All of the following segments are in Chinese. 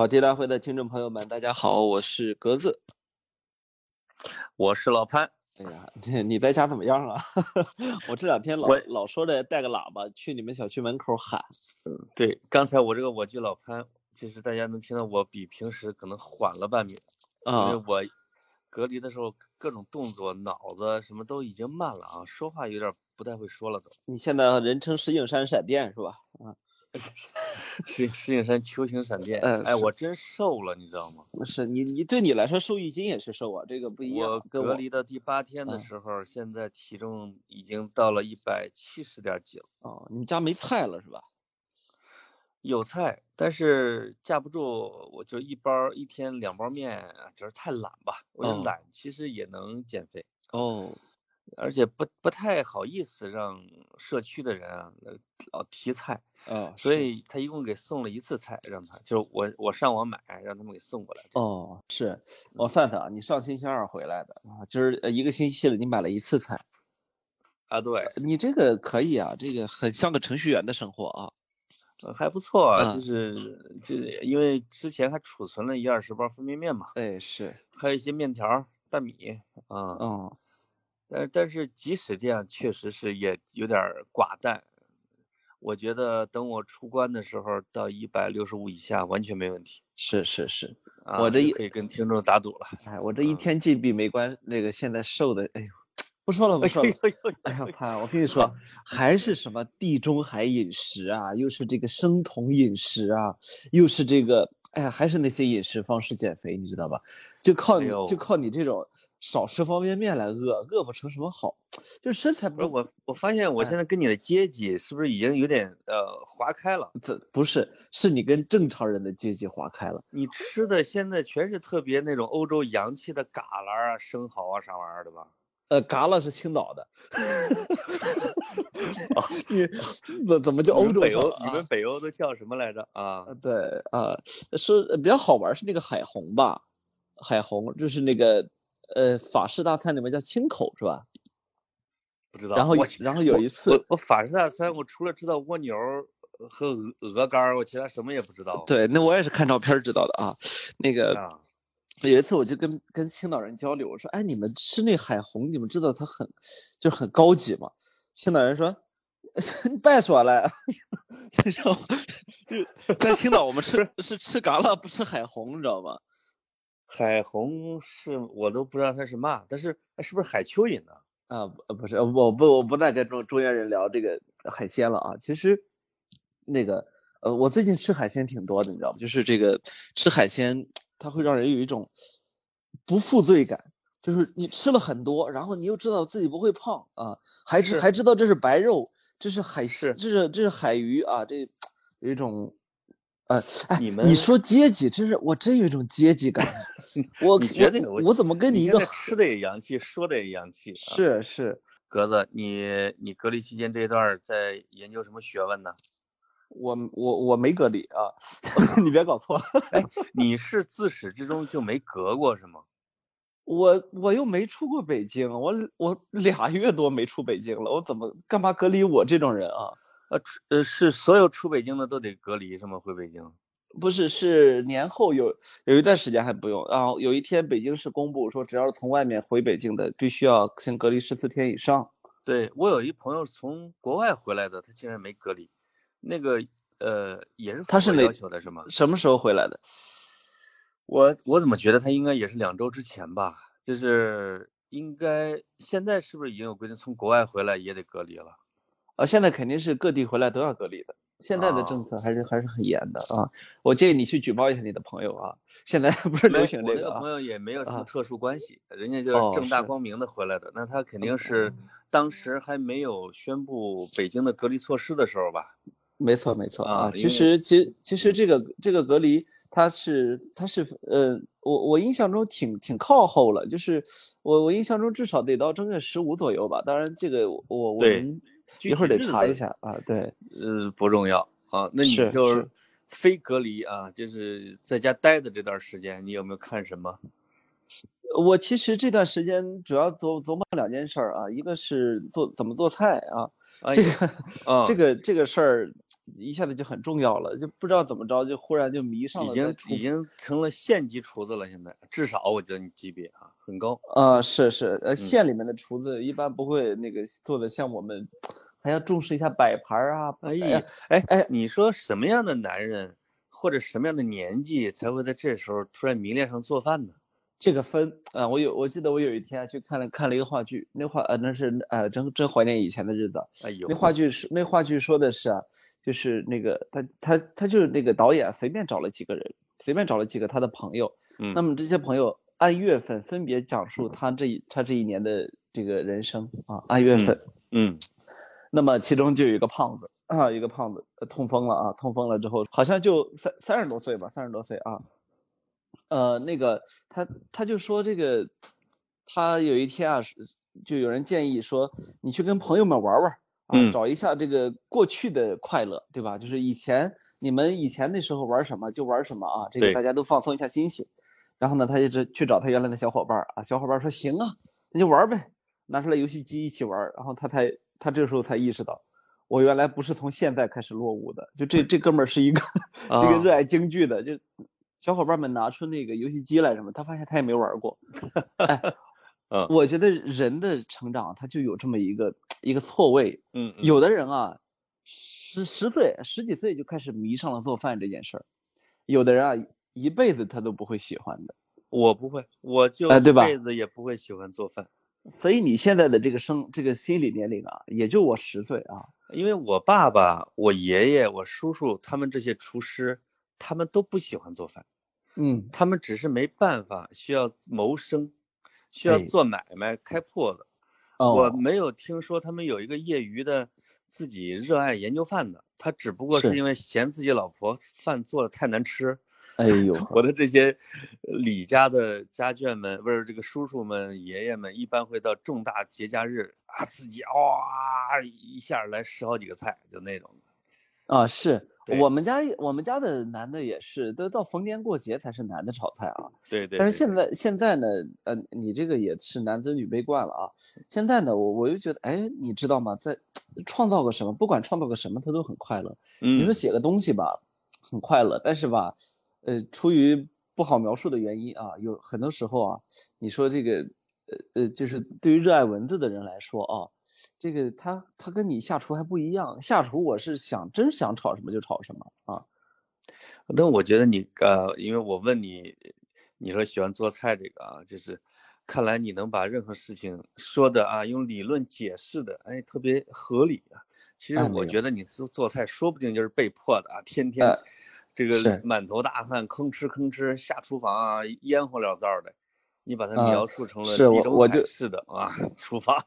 跑题大会的听众朋友们，大家好，我是格子，我是老潘。哎呀，你你在家怎么样啊？我这两天老老说着带个喇叭去你们小区门口喊。嗯，对，刚才我这个我记老潘，其实大家能听到我比平时可能缓了半秒，因为我隔离的时候各种动作、脑子什么都已经慢了啊，说话有点不太会说了都。你现在人称石景山闪电是吧？啊。石石景山球形闪电，哎，我真瘦了，你知道吗？不是你，你对你来说瘦一斤也是瘦啊，这个不一样。我隔离的第八天的时候，现在体重已经到了一百七十点几了。哦，你们家没菜了是吧？有菜，但是架不住，我就一包一天两包面，就是太懒吧。我就懒其实也能减肥。哦。而且不不太好意思让社区的人啊老提菜。哦，所以他一共给送了一次菜，让他就是我我上网买，让他们给送过来。哦，是我算算啊，你上星期二回来的啊，就是一个星期了，你买了一次菜。啊，对，你这个可以啊，这个很像个程序员的生活啊。呃，还不错，啊，就是就因为之前还储存了一二十包方便面嘛。哎，是。还有一些面条、大米啊。嗯。但但是即使这样，确实是也有点寡淡。我觉得等我出关的时候，到一百六十五以下完全没问题。是是是，我这一可以跟听众打赌了。哎，我这一天禁闭没关，那个现在瘦的，哎呦，不说了不说了。哎呀潘，我跟你说，还是什么地中海饮食啊，又是这个生酮饮食啊，又是这个，哎呀，还是那些饮食方式减肥，你知道吧？就靠你就靠你这种。少吃方便面来饿，饿不成什么好，就是身材不是我，我发现我现在跟你的阶级是不是已经有点呃划开了？这不是，是你跟正常人的阶级划开了。你吃的现在全是特别那种欧洲洋气的嘎啦啊、生蚝啊啥玩意儿的吧？呃，嘎啦是青岛的。你怎怎么叫欧洲？北欧？你们北欧都叫什么来着？啊？对啊，是比较好玩是那个海虹吧？海虹就是那个。呃，法式大餐里面叫青口是吧？不知道。然后然后有一次，我我法式大餐我除了知道蜗牛和鹅鹅肝，我其他什么也不知道。对，那我也是看照片知道的啊。那个有一次我就跟跟青岛人交流，我说，哎，你们吃那海虹，你们知道它很就很高级吗？青岛人说，你别说了？在青岛我们吃是吃嘎啦，不吃海虹，你知道吗？海虹是我都不知道它是嘛，但是是不是海蚯蚓呢？啊，不是，我不我不再跟中中原人聊这个海鲜了啊。其实那个呃，我最近吃海鲜挺多的，你知道吗？就是这个吃海鲜，它会让人有一种不负罪感，就是你吃了很多，然后你又知道自己不会胖啊，还知还知道这是白肉，这是海鲜，这是这是海鱼啊，这有一种。呃，哎，你们你说阶级，真是我真有一种阶级感。我你觉得我怎么跟你一个吃的也洋气，说的也洋气？是是，格子，你你隔离期间这一段在研究什么学问呢？我我我没隔离啊，你别搞错。哎，你是自始至终就没隔过是吗？我我又没出过北京，我我俩月多没出北京了，我怎么干嘛隔离我这种人啊？呃，出呃是所有出北京的都得隔离是吗？回北京？不是，是年后有有一段时间还不用，然后有一天北京市公布说，只要是从外面回北京的，必须要先隔离十四天以上。对我有一朋友从国外回来的，他竟然没隔离，那个呃也是他是要求的是吗？什么时候回来的？我我怎么觉得他应该也是两周之前吧？就是应该现在是不是已经有规定，从国外回来也得隔离了？啊，现在肯定是各地回来都要隔离的，现在的政策还是还是很严的啊。我建议你去举报一下你的朋友啊，现在不是流行这个。我朋友也没有什么特殊关系，人家就是正大光明的回来的，那他肯定是当时还没有宣布北京的隔离措施的时候吧？没错没错啊，其实其其实这个这个隔离他是他是呃，我我印象中挺挺靠后了，就是我我印象中至少得到正月十五左右吧。当然这个我我们。一会儿得查一下啊，对，呃，不重要啊，那你就是非隔离啊，就是在家待的这段时间，你有没有看什么？我其实这段时间主要琢琢磨两件事啊，一个是做怎么做菜啊，这个 这个这个事儿一下子就很重要了，就不知道怎么着就忽然就迷上了。已经已经成了县级厨子了，现在至少我觉得你级别啊很高。呃，是是，呃，县里面的厨子一般不会那个做的像我们，还要重视一下摆盘啊。哎呀，哎哎，你说什么样的男人或者什么样的年纪才会在这时候突然迷恋上做饭呢？这个分啊，我有我记得我有一天去看了看了一个话剧，那话呃那是呃真真怀念以前的日子。哎呦，那话剧是那话剧说的是啊，就是那个他他他就是那个导演随便找了几个人，随便找了几个他的朋友，嗯，那么这些朋友按月份分别讲述他这一他这一年的这个人生啊，按月份，嗯，那么其中就有一个胖子啊，一个胖子痛风了啊，痛风了之后好像就三三十多岁吧，三十多岁啊。呃，那个他他就说这个，他有一天啊，就有人建议说，你去跟朋友们玩玩啊，找一下这个过去的快乐，对吧？就是以前你们以前那时候玩什么就玩什么啊，这个大家都放松一下心情。然后呢，他一直去找他原来的小伙伴啊，小伙伴说行啊，那就玩呗，拿出来游戏机一起玩。然后他才他这时候才意识到，我原来不是从现在开始落伍的，就这这哥们儿是一个 这个热爱京剧的，就。小伙伴们拿出那个游戏机来什么，他发现他也没玩过。哎，嗯，我觉得人的成长他就有这么一个一个错位。嗯，有的人啊，十十岁十几岁就开始迷上了做饭这件事儿，有的人啊一辈子他都不会喜欢的。我不会，我就一辈子也不会喜欢做饭。所以你现在的这个生这个心理年龄啊，也就我十岁啊。因为我爸爸、我爷爷、我叔叔他们这些厨师。他们都不喜欢做饭，嗯，他们只是没办法，需要谋生，需要做买卖开铺子。我没有听说他们有一个业余的自己热爱研究饭的，他只不过是因为嫌自己老婆饭做的太难吃。哎呦，我的这些李家的家眷们，不是这个叔叔们、爷爷们，一般会到重大节假日啊，自己哇一下来十好几个菜，就那种。啊，是我们家我们家的男的也是，都到逢年过节才是男的炒菜啊。对对。但是现在现在呢，呃，你这个也是男尊女卑惯了啊。现在呢，我我又觉得，哎，你知道吗？在创造个什么，不管创造个什么，他都很快乐。嗯。你说写个东西吧，很快乐，但是吧，呃，出于不好描述的原因啊，有很多时候啊，你说这个，呃呃，就是对于热爱文字的人来说啊。这个他他跟你下厨还不一样，下厨我是想真想炒什么就炒什么啊。那我觉得你呃，因为我问你，你说喜欢做菜这个啊，就是看来你能把任何事情说的啊，用理论解释的，哎，特别合理啊。其实我觉得你做做菜说不定就是被迫的啊，天天这个满头大汗，吭哧吭哧下厨房啊，烟火缭糟的，你把它描述成了地中海式的啊厨房。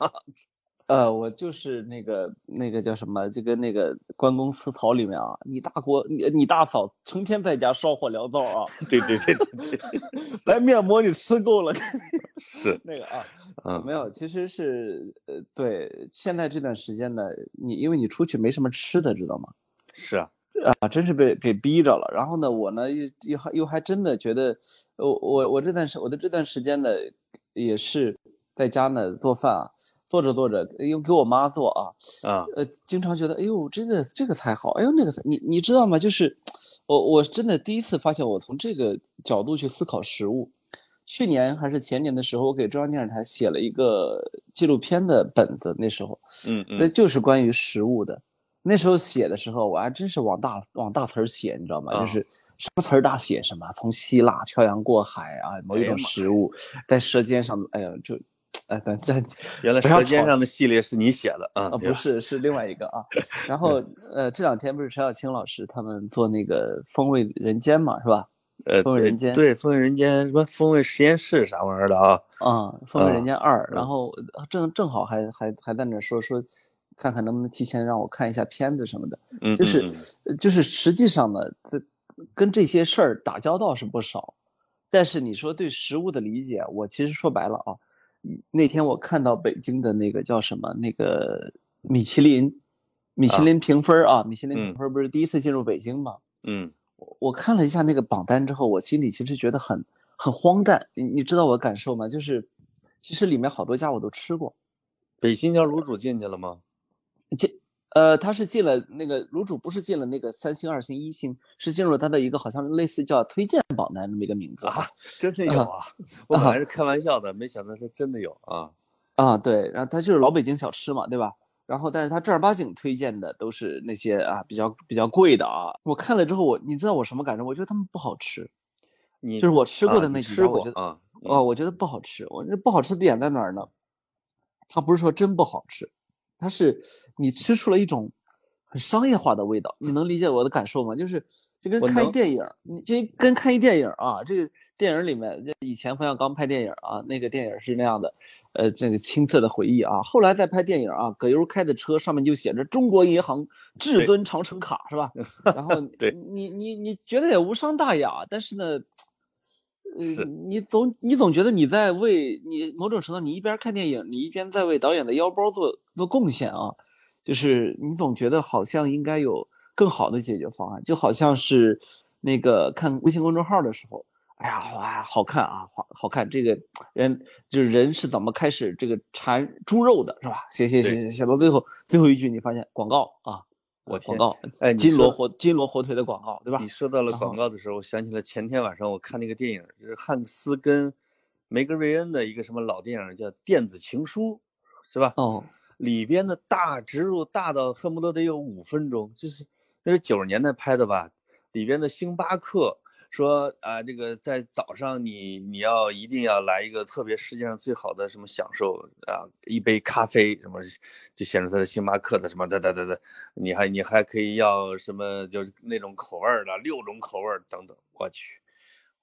呃，我就是那个那个叫什么，就跟那个关公私曹里面啊，你大锅你你大嫂成天在家烧火燎灶啊，对对对对对，白面膜你吃够了，是那个啊，嗯，没有，其实是呃对，现在这段时间呢，你因为你出去没什么吃的，知道吗？是啊，啊，真是被给逼着了。然后呢，我呢又又还又还真的觉得，我我我这段时我的这段时间呢，也是在家呢做饭啊。做着做着，又给我妈做啊，啊，呃，经常觉得，哎呦，这个这个菜好，哎呦，那个菜，你你知道吗？就是我我真的第一次发现，我从这个角度去思考食物。去年还是前年的时候，我给中央电视台写了一个纪录片的本子，那时候，嗯嗯，那就是关于食物的。那时候写的时候，我还真是往大往大词儿写，你知道吗？就是什么词儿大写什么，从希腊漂洋过海啊，某一种食物在舌尖上，哎呀，就。哎，等这 原来《舌尖上的》系列是你写的啊？不是，是另外一个啊。然后呃，这两天不是陈小青老师他们做那个《风味人间》嘛，是吧？呃，风味人间对，《风味人间》什么《风味实验室》啥玩意儿的啊？啊，《风味人间二》，然后正正好还还还在那说说，看看能不能提前让我看一下片子什么的。嗯，就是就是实际上呢，这跟这些事儿打交道是不少，但是你说对食物的理解，我其实说白了啊。那天我看到北京的那个叫什么那个米其林，米其林评分啊，米其林评分不是第一次进入北京吗？嗯，我看了一下那个榜单之后，我心里其实觉得很很荒诞。你你知道我感受吗？就是其实里面好多家我都吃过。北新疆卤煮进去了吗？进呃，他是进了那个卤煮，不是进了那个三星、二星、一星，是进入了他的一个好像类似叫推荐榜单这么一个名字啊，真的有啊，我本来是开玩笑的，没想到他真的有啊啊，对，然后他就是老北京小吃嘛，对吧？然后但是他正儿八经推荐的都是那些啊比较比较贵的啊，我看了之后我你知道我什么感受？我觉得他们不好吃，你就是我吃过的那几家，我觉得啊，哦，我觉得不好吃，我这不好吃的点在哪儿呢？他不是说真不好吃，他是你吃出了一种很商业化的味道，你能理解我的感受吗？就是就跟看一电影，你就跟看一电影啊，这个电影里面，以前冯小刚拍电影啊，那个电影是那样的，呃，这个青涩的回忆啊，后来再拍电影啊，葛优开的车上面就写着中国银行至尊长城卡是吧？然后你你你觉得也无伤大雅，但是呢。呃，你总你总觉得你在为你某种程度，你一边看电影，你一边在为导演的腰包做做贡献啊，就是你总觉得好像应该有更好的解决方案，就好像是那个看微信公众号的时候，哎呀哇好看啊好好看，这个人就是人是怎么开始这个馋猪肉的是吧？写写写写到最后最后一句，你发现广告啊。我广告，哎，金锣火金锣火腿的广告，对吧？你说到了广告的时候，我想起了前天晚上我看那个电影，就是汉克斯跟梅格瑞恩的一个什么老电影，叫《电子情书》，是吧？哦。里边的大植入大到恨不得得有五分钟，就是那是九十年代拍的吧？里边的星巴克。说啊，这个在早上你你要一定要来一个特别世界上最好的什么享受啊，一杯咖啡什么，就显示他的星巴克的什么哒哒哒哒，你还你还可以要什么就是那种口味的六种口味等等，我去，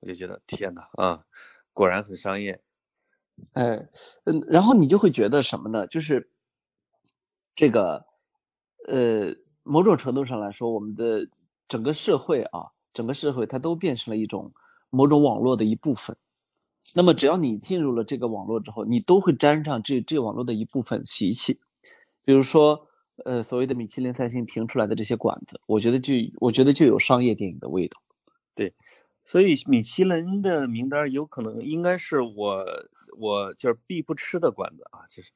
我就觉得天呐啊，果然很商业，哎嗯，然后你就会觉得什么呢？就是这个呃某种程度上来说，我们的整个社会啊。整个社会它都变成了一种某种网络的一部分，那么只要你进入了这个网络之后，你都会沾上这这网络的一部分习气，比如说呃所谓的米其林三星评出来的这些馆子，我觉得就我觉得就有商业电影的味道。对，所以米其林的名单有可能应该是我我就是必不吃的馆子啊，就是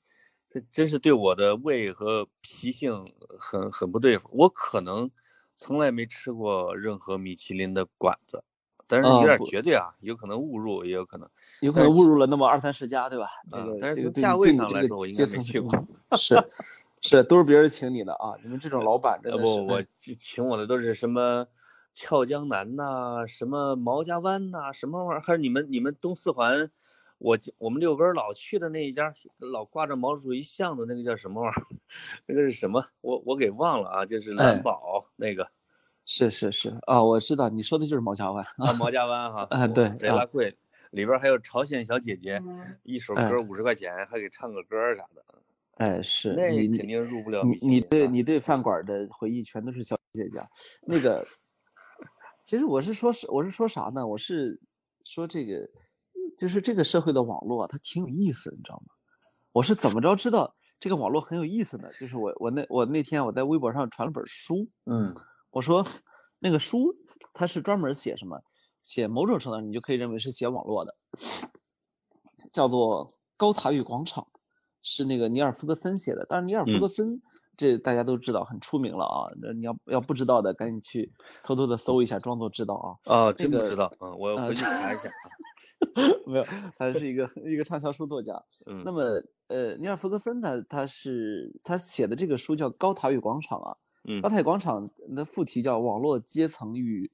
这真是对我的胃和脾性很很不对付，我可能。从来没吃过任何米其林的馆子，但是有点绝对啊，有可能误入，也有可能，有可能误入了那么二三十家，对吧？嗯，但是从价位上来说，我应该没去过。是是，都是别人请你的啊！你们这种老板真的是。不，我请我的都是什么俏江南呐，什么毛家湾呐，什么玩意儿？还是你们你们东四环？我我们六根老去的那一家，老挂着毛主席像的那个叫什么玩意儿？那个是什么？我我给忘了啊，就是蓝宝那个。是是是啊，我知道你说的就是毛家湾啊，毛家湾哈。啊对。贼拉贵，里边还有朝鲜小姐姐，一首歌五十块钱，还给唱个歌啥的。哎是。那肯定入不了。你你对你对饭馆的回忆全都是小姐姐。那个，其实我是说是我是说啥呢？我是说这个。就是这个社会的网络，它挺有意思，你知道吗？我是怎么着知道这个网络很有意思呢？就是我我那我那天我在微博上传了本书，嗯，我说那个书它是专门写什么？写某种程度你就可以认为是写网络的，叫做《高塔与广场》，是那个尼尔·弗格森写的。但是尼尔·弗格森这大家都知道很出名了啊，那你要要不知道的赶紧去偷偷的搜一下，装作知道啊。啊，真不知道，嗯，我回去查一下。没有，他是一个一个畅销书作家。嗯，那么呃，尼尔弗格森他，他是他写的这个书叫《高塔与广场》啊。嗯。高塔与广场的副题叫《网络阶层与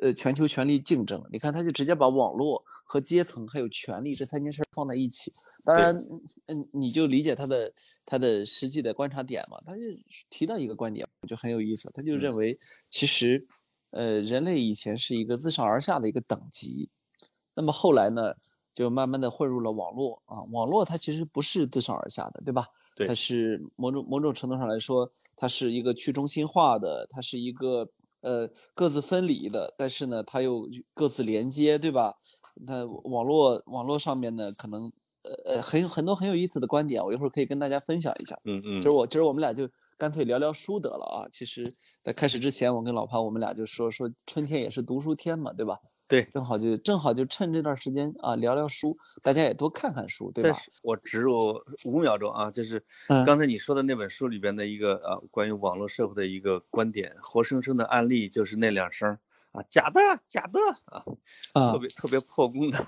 呃全球权力竞争》。你看，他就直接把网络和阶层还有权力这三件事放在一起。当然，嗯，你就理解他的他的实际的观察点嘛。他就提到一个观点，我觉得很有意思。他就认为，其实呃，人类以前是一个自上而下的一个等级。那么后来呢，就慢慢的混入了网络啊，网络它其实不是自上而下的，对吧？对。它是某种某种程度上来说，它是一个去中心化的，它是一个呃各自分离的，但是呢，它又各自连接，对吧？那网络网络上面呢，可能呃呃很很多很有意思的观点，我一会儿可以跟大家分享一下。嗯嗯。就是我就是我们俩就干脆聊聊书得了啊。其实，在开始之前，我跟老潘我们俩就说说春天也是读书天嘛，对吧？对，正好就正好就趁这段时间啊聊聊书，大家也多看看书，对吧？我植入五秒钟啊，就是刚才你说的那本书里边的一个啊关于网络社会的一个观点，活生生的案例就是那两声啊假的假的啊，特别特别破功的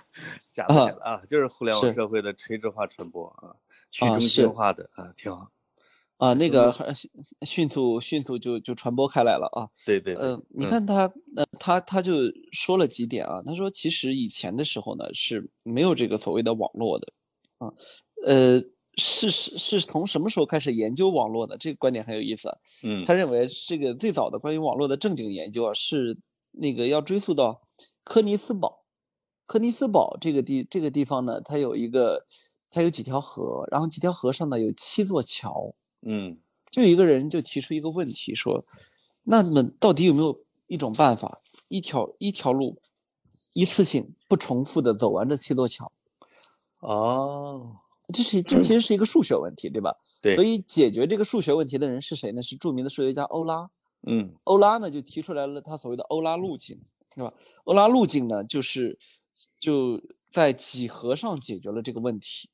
假的啊，就是互联网社会的垂直化传播啊，去中心化的啊，挺好。啊，那个迅速迅速就就传播开来了啊。对对。呃，你看他，呃，他他就说了几点啊。他说，其实以前的时候呢是没有这个所谓的网络的啊。呃，是是是从什么时候开始研究网络的？这个观点很有意思。嗯。他认为这个最早的关于网络的正经研究啊，是那个要追溯到科尼斯堡。科尼斯堡这个地这个地方呢，它有一个，它有几条河，然后几条河上呢有七座桥。嗯，就一个人就提出一个问题说，那么到底有没有一种办法，一条一条路，一次性不重复的走完这七座桥？哦，这是这其实是一个数学问题，对吧？对。所以解决这个数学问题的人是谁呢？是著名的数学家欧拉。嗯。欧拉呢就提出来了他所谓的欧拉路径，是吧？欧拉路径呢就是就在几何上解决了这个问题。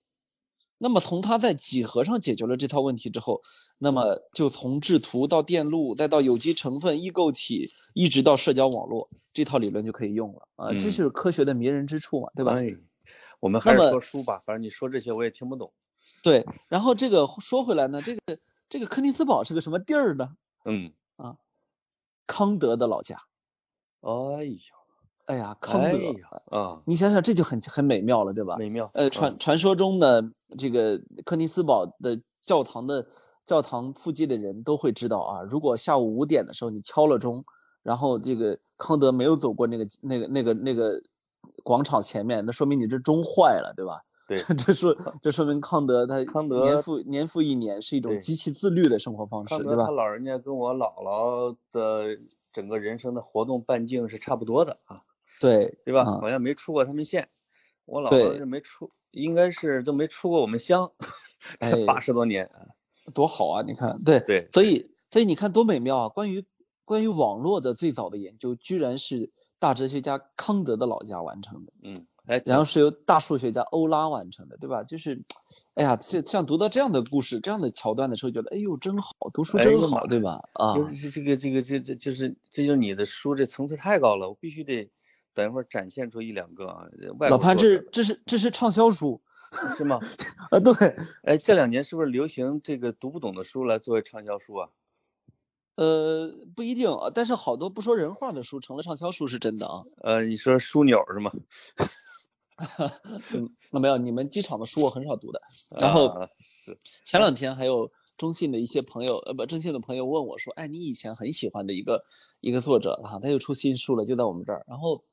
那么从它在几何上解决了这套问题之后，那么就从制图到电路，再到有机成分、异构体，一直到社交网络，这套理论就可以用了啊！这是科学的迷人之处嘛，对吧？哎我们还是说书吧，反正你说这些我也听不懂。对，然后这个说回来呢，这个这个柯尼斯堡是个什么地儿呢？嗯啊，康德的老家。哎呦。哎呀，康德啊，你想想这就很很美妙了，对吧？美妙。呃，传传说中的这个柯尼斯堡的教堂的教堂附近的人都会知道啊，如果下午五点的时候你敲了钟，然后这个康德没有走过那个那个那个那个广场前面，那说明你这钟坏了，对吧？对，这说这说明康德他康德年复年复一年是一种极其自律的生活方式，对吧？他老人家跟我姥姥的整个人生的活动半径是差不多的啊。对对吧？好像没出过他们县，我姥姥是没出，应该是都没出过我们乡，这八十多年，多好啊！你看，对对，所以所以你看多美妙啊！关于关于网络的最早的研究，居然是大哲学家康德的老家完成的，嗯，哎，然后是由大数学家欧拉完成的，对吧？就是，哎呀，像像读到这样的故事、这样的桥段的时候，觉得哎呦真好，读书真好，对吧？啊，这这个这个这这就是这就是你的书这层次太高了，我必须得。等一会儿展现出一两个啊，老潘，这这是这是畅销书是吗？啊，对，哎，这两年是不是流行这个读不懂的书来作为畅销书啊？呃，不一定，但是好多不说人话的书成了畅销书是真的啊。呃，你说枢纽是吗？那没有，你们机场的书我很少读的。然后是前两天还有中信的一些朋友，呃，不，中信的朋友问我说，哎，你以前很喜欢的一个一个作者啊，他又出新书了，就在我们这儿，然后。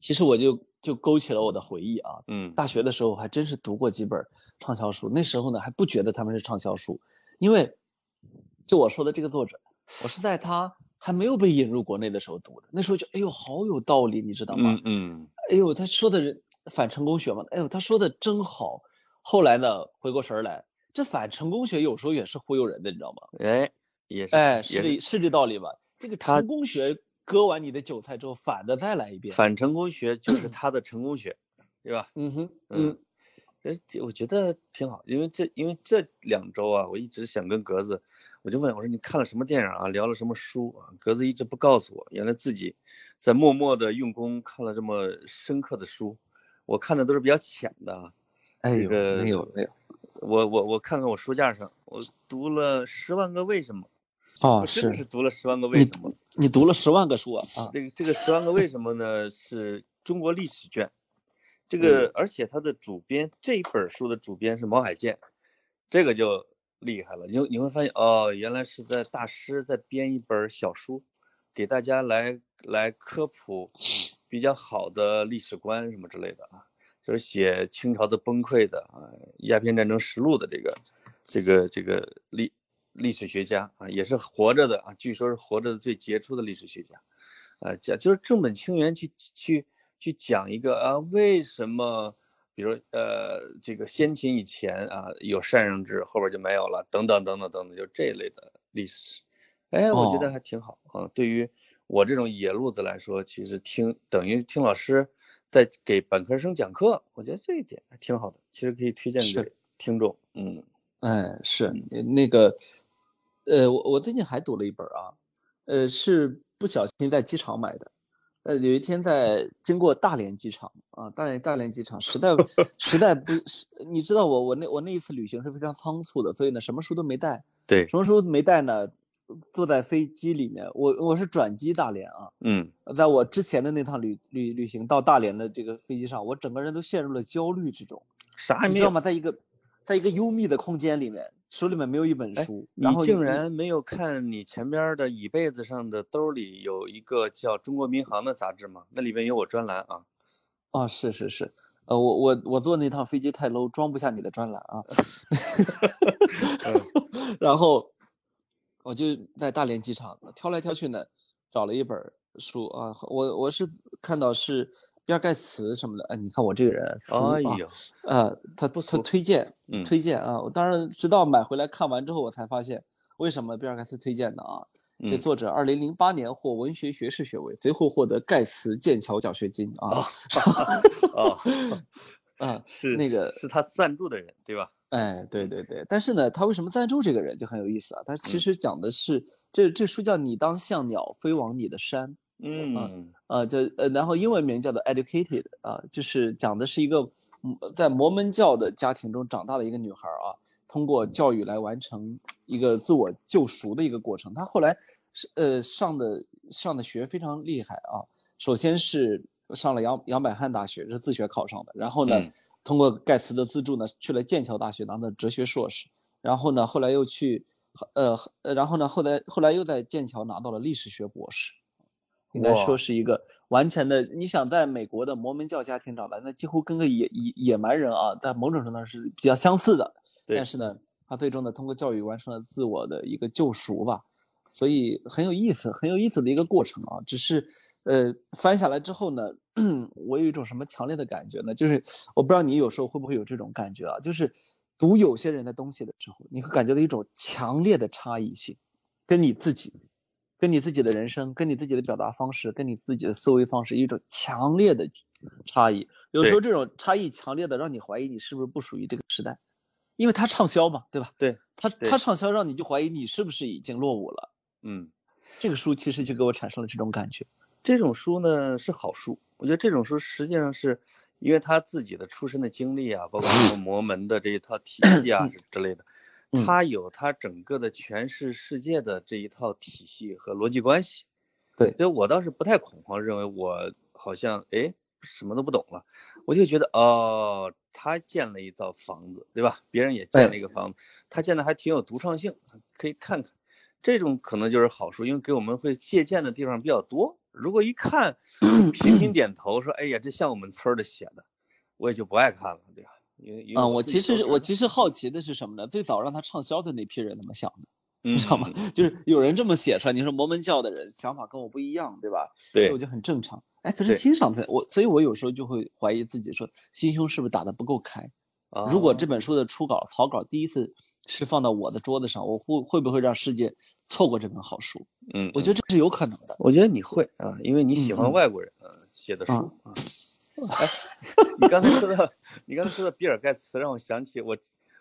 其实我就就勾起了我的回忆啊，嗯，大学的时候还真是读过几本畅销书，那时候呢还不觉得他们是畅销书，因为就我说的这个作者，我是在他还没有被引入国内的时候读的，那时候就哎呦好有道理，你知道吗？嗯嗯，哎呦他说的人反成功学嘛，哎呦他说的真好，后来呢回过神来，这反成功学有时候也是忽悠人的，你知道吗？哎，也是，哎是这是这道理吧？这个成功学。割完你的韭菜之后，反的再来一遍。反成功学就是 他的成功学，对吧？嗯哼，嗯，这我觉得挺好，因为这因为这两周啊，我一直想跟格子，我就问我说你看了什么电影啊，聊了什么书啊？格子一直不告诉我，原来自己在默默的用功看了这么深刻的书，我看的都是比较浅的。哎呦，没有没有，我我我看看我书架上，我读了《十万个为什么》。哦，是是读了十万个为什么？你读了十万个书啊？啊，这个这个十万个为什么呢？是中国历史卷，这个而且它的主编这一本书的主编是毛海建，这个就厉害了。你你会发现哦，原来是在大师在编一本小书，给大家来来科普比较好的历史观什么之类的啊，就是写清朝的崩溃的啊，鸦片战争实录的这个这个这个历。历史学家啊，也是活着的啊，据说是活着的最杰出的历史学家，啊讲就是正本清源去去去讲一个啊，为什么比如呃这个先秦以前啊有禅让制，后边就没有了，等等等等等等，就这一类的历史，哎，我觉得还挺好啊。对于我这种野路子来说，其实听等于听老师在给本科生讲课，我觉得这一点还挺好的。其实可以推荐给听众。嗯，哎，是那个，呃，我我最近还读了一本啊，呃，是不小心在机场买的。呃，有一天在经过大连机场啊，大连大连机场实在 实在不，你知道我我那我那一次旅行是非常仓促的，所以呢什么书都没带。对，什么书没带呢？坐在飞机里面，我我是转机大连啊，嗯，在我之前的那趟旅旅旅行到大连的这个飞机上，我整个人都陷入了焦虑之中，啥你知道吗？在一个在一个幽密的空间里面，手里面没有一本书，你竟然没有看你前边的椅背子上的兜里有一个叫中国民航的杂志吗？那里面有我专栏啊，哦，是是是，呃，我我我坐那趟飞机太 low，装不下你的专栏啊 然后。我就在大连机场挑来挑去呢，找了一本书啊，我我是看到是比尔盖茨什么的，哎，你看我这个人，哎呀，啊，他不他推荐推荐啊，我当然直到买回来看完之后，我才发现为什么比尔盖茨推荐的啊，这作者二零零八年获文学学士学位，随后获得盖茨剑桥奖学金啊，啊，啊，是 那个是他赞助的人对吧？哎，对对对，但是呢，他为什么赞助这个人就很有意思啊？他其实讲的是这这书叫《你当像鸟飞往你的山》，嗯，呃，叫呃，然后英文名叫做 Educated 啊，就是讲的是一个在摩门教的家庭中长大的一个女孩啊，通过教育来完成一个自我救赎的一个过程。她后来是呃上的上的学非常厉害啊，首先是上了杨杨百翰大学，是自学考上的，然后呢。通过盖茨的资助呢，去了剑桥大学拿的哲学硕士，然后呢，后来又去，呃，然后呢，后来后来又在剑桥拿到了历史学博士，应该说是一个完全的，你想在美国的摩门教家庭长大，那几乎跟个野野野蛮人啊，在某种程度上是比较相似的，但是呢，他最终呢，通过教育完成了自我的一个救赎吧，所以很有意思，很有意思的一个过程啊，只是。呃，翻下来之后呢，我有一种什么强烈的感觉呢？就是我不知道你有时候会不会有这种感觉啊？就是读有些人的东西的时候，你会感觉到一种强烈的差异性，跟你自己，跟你自己的人生，跟你自己的表达方式，跟你自己的思维方式，一种强烈的差异。有时候这种差异强烈的让你怀疑你是不是不属于这个时代，因为它畅销嘛，对吧？对，它它畅销，让你就怀疑你是不是已经落伍了。嗯，这个书其实就给我产生了这种感觉。这种书呢是好书，我觉得这种书实际上是因为他自己的出身的经历啊，包括摩门的这一套体系啊 之类的，他有他整个的诠释世界的这一套体系和逻辑关系。对，所以我倒是不太恐慌，认为我好像哎什么都不懂了，我就觉得哦，他建了一造房子，对吧？别人也建了一个房子，他建的还挺有独创性，可以看看。这种可能就是好书，因为给我们会借鉴的地方比较多。如果一看 频频点头说，哎呀，这像我们村的写的，我也就不爱看了，对吧？啊，我其实我其实好奇的是什么呢？最早让他畅销的那批人怎么想的？你知道吗？就是有人这么写出来，你说摩门教的人想法跟我不一样，对吧？对，我觉得很正常。哎，可是欣赏他，我所以，我有时候就会怀疑自己，说心胸是不是打得不够开？如果这本书的初稿草稿第一次是放到我的桌子上，我会会不会让世界错过这本好书？嗯，我觉得这是有可能的。我觉得你会啊，因为你喜欢外国人啊写的书啊。哎，你刚才说的，你刚才说的比尔盖茨让我想起我，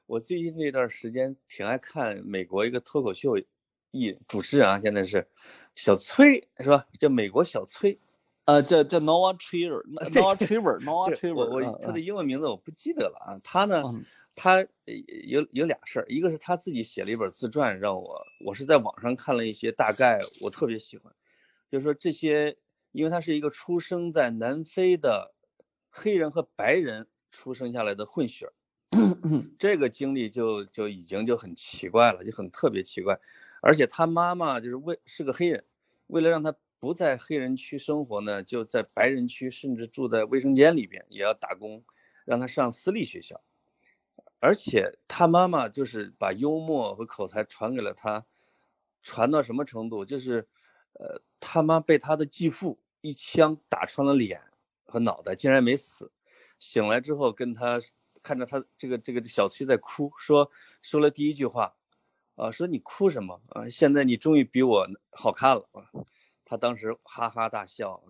我最近这段时间挺爱看美国一个脱口秀艺主持人啊，现在是小崔是吧？叫美国小崔。呃，叫叫 Noah Trevor，Noah Trevor，Noah Trevor，我他的英文名字我不记得了啊。他呢，他有有俩事儿，一个是他自己写了一本自传，让我我是在网上看了一些大概，我特别喜欢，就是说这些，因为他是一个出生在南非的黑人和白人出生下来的混血，这个经历就就已经就很奇怪了，就很特别奇怪，而且他妈妈就是为是个黑人，为了让他。不在黑人区生活呢，就在白人区，甚至住在卫生间里边，也要打工，让他上私立学校。而且他妈妈就是把幽默和口才传给了他，传到什么程度？就是呃，他妈被他的继父一枪打穿了脸和脑袋，竟然没死。醒来之后，跟他看着他这个这个小崔在哭，说说了第一句话，啊，说你哭什么啊？现在你终于比我好看了啊。他当时哈哈大笑，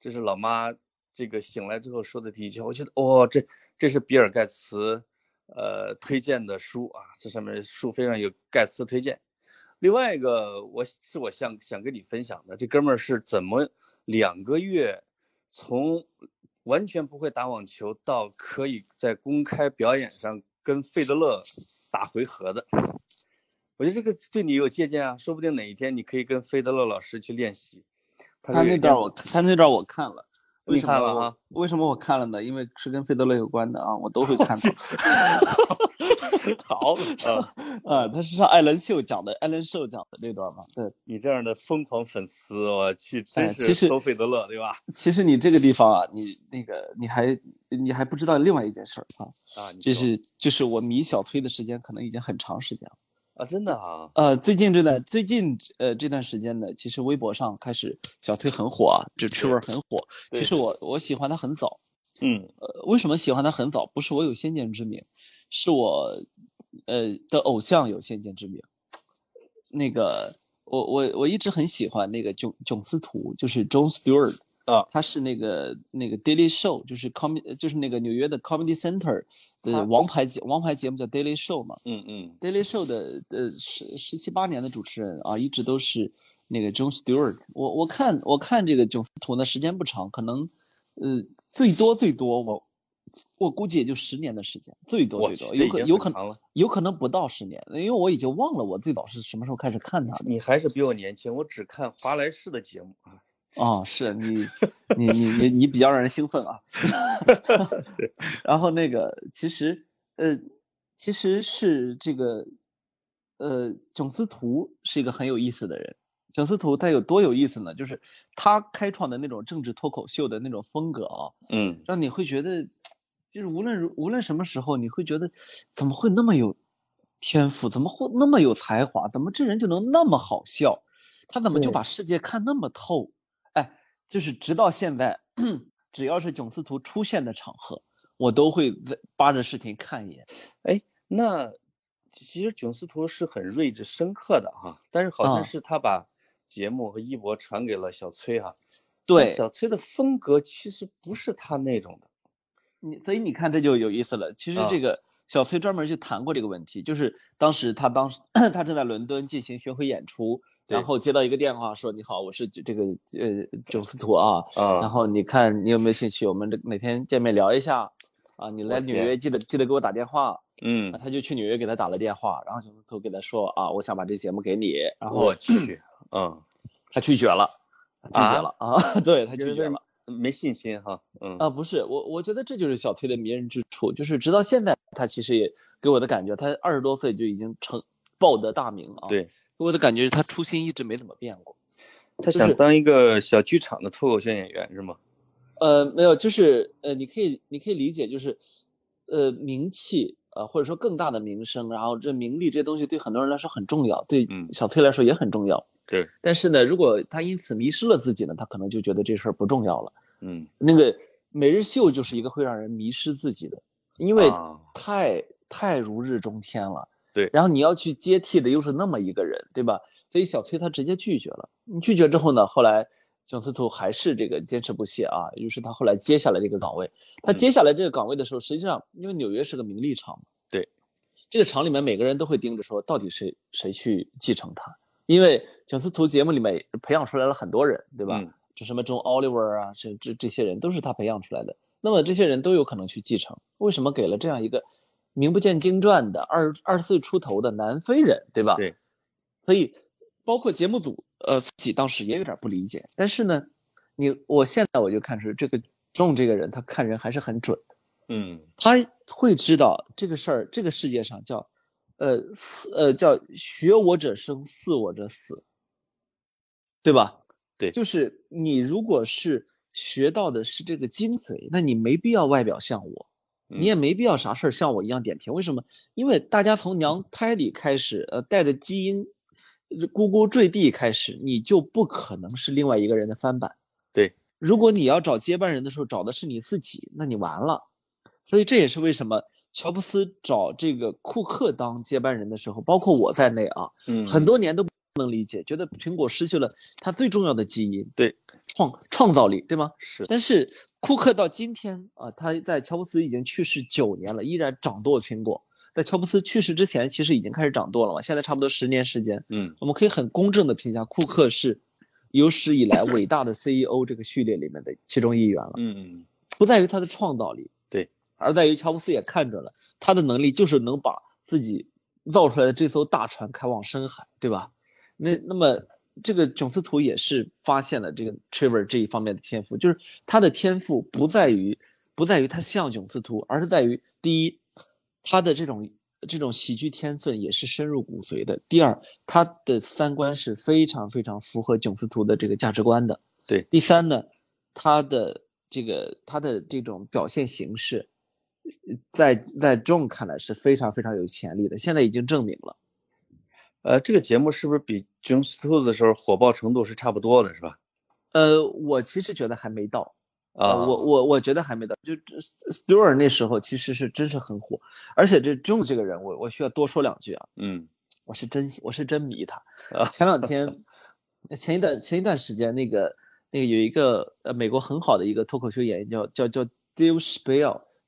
这是老妈这个醒来之后说的第一句话。我觉得哦，这这是比尔盖茨呃推荐的书啊，这上面书非常有盖茨推荐。另外一个我是我想想跟你分享的，这哥们儿是怎么两个月从完全不会打网球到可以在公开表演上跟费德勒打回合的。我觉得这个对你有借鉴啊，说不定哪一天你可以跟费德勒老师去练习。他那段我他那段我看了。你看了啊？为什么我看了呢？因为是跟费德勒有关的啊，我都会看。好啊 啊，他是上艾伦秀讲的，艾伦秀讲的那段吗。对，你这样的疯狂粉丝，我去真是收费德勒，对吧？其实你这个地方啊，你那个你还你还不知道另外一件事啊啊，就是就是我迷小崔的时间可能已经很长时间了。啊，真的啊，呃，最近这段最近呃这段时间呢，其实微博上开始小崔很火啊，这趣味很火。其实我我喜欢他很早，嗯，呃，为什么喜欢他很早？不是我有先见之明，是我呃的偶像有先见之明。那个我我我一直很喜欢那个囧囧斯图，就是 John Stewart。啊，他是那个那个 Daily Show，就是 com 就是那个纽约的 Comedy Center 的王牌节王牌节目叫 Daily Show 嘛。嗯嗯。Daily Show 的呃十十七八年的主持人啊，一直都是那个 John Stewart。我我看我看这个囧斯图呢，时间不长，可能呃最多最多我我估计也就十年的时间，最多最多有可有可能有可能不到十年，因为我已经忘了我最早是什么时候开始看他的。你还是比我年轻，我只看华莱士的节目啊。哦，是你，你你你你比较让人兴奋啊。对。然后那个，其实呃，其实是这个呃，囧斯图是一个很有意思的人。囧斯图他有多有意思呢？就是他开创的那种政治脱口秀的那种风格啊，嗯，让你会觉得，就是无论无论什么时候，你会觉得怎么会那么有天赋，怎么会那么有才华，怎么这人就能那么好笑？他怎么就把世界看那么透？哎就是直到现在，只要是囧斯图出现的场合，我都会扒着视频看一眼。哎，那其实囧斯图是很睿智深刻的哈，但是好像是他把节目和一博传给了小崔哈。对，小崔的风格其实不是他那种的。你所以你看这就有意思了。其实这个小崔专门去谈过这个问题，就是当时他当时 他正在伦敦进行巡回演出。然后接到一个电话说你好，我是这个呃九思图啊，然后你看你有没有兴趣，我们这哪天见面聊一下啊？你来纽约记得记得给我打电话。嗯，他就去纽约给他打了电话，然后囧斯图给他说啊，我想把这节目给你。然后我去，嗯，他拒绝了，拒绝了啊，对他拒绝了，没信心哈，嗯啊不是我我觉得这就是小崔的迷人之处，就是直到现在他其实也给我的感觉，他二十多岁就已经成报得大名啊。对。给我的感觉是他初心一直没怎么变过，他想当一个小剧场的脱口秀演员是吗？呃，没有，就是呃，你可以你可以理解就是呃名气呃或者说更大的名声，然后这名利这些东西对很多人来说很重要，对小崔来说也很重要。对。但是呢，如果他因此迷失了自己呢，他可能就觉得这事儿不重要了。嗯。那个每日秀就是一个会让人迷失自己的，因为太太如日中天了。对，然后你要去接替的又是那么一个人，对吧？所以小崔他直接拒绝了。你拒绝之后呢，后来囧斯图还是这个坚持不懈啊，于是他后来接下来这个岗位。他接下来这个岗位的时候，实际上因为纽约是个名利场嘛，对，这个厂里面每个人都会盯着说，到底谁谁去继承他？因为囧斯图节目里面培养出来了很多人，对吧？就什么 John Oliver 啊，这这这些人都是他培养出来的。那么这些人都有可能去继承，为什么给了这样一个？名不见经传的二二十岁出头的南非人，对吧？对。所以包括节目组呃自己当时也有点不理解，但是呢，你我现在我就看出这个仲这个人他看人还是很准嗯。他会知道这个事儿，这个世界上叫呃呃叫学我者生，似我者死，对吧？对。就是你如果是学到的是这个精髓，那你没必要外表像我。你也没必要啥事儿像我一样点评，为什么？因为大家从娘胎里开始，呃，带着基因咕咕坠地开始，你就不可能是另外一个人的翻版。对，如果你要找接班人的时候找的是你自己，那你完了。所以这也是为什么乔布斯找这个库克当接班人的时候，包括我在内啊，嗯很多年都不能理解，觉得苹果失去了它最重要的基因，对，创创造力，对吗？是。但是库克到今天啊，他在乔布斯已经去世九年了，依然掌舵苹果。在乔布斯去世之前，其实已经开始掌舵了嘛，现在差不多十年时间。嗯，我们可以很公正的评价，库克是有史以来伟大的 CEO 这个序列里面的其中一员了。嗯嗯。不在于他的创造力，对，而在于乔布斯也看准了他的能力，就是能把自己造出来的这艘大船开往深海，对吧？那那么这个囧斯图也是发现了这个 Trevor 这一方面的天赋，就是他的天赋不在于不在于他像囧斯图，而是在于第一，他的这种这种喜剧天分也是深入骨髓的；第二，他的三观是非常非常符合囧斯图的这个价值观的；对，第三呢，他的这个他的这种表现形式，在在 John 看来是非常非常有潜力的，现在已经证明了。呃，这个节目是不是比 Jon Stewart 的时候火爆程度是差不多的，是吧？呃，我其实觉得还没到啊，我我我觉得还没到。就 Stewart 那时候其实是真是很火，而且这 John 这个人，我我需要多说两句啊。嗯，我是真我是真迷他。前两天前一段前一段时间，那个那个有一个呃美国很好的一个脱口秀演员叫叫叫 Dave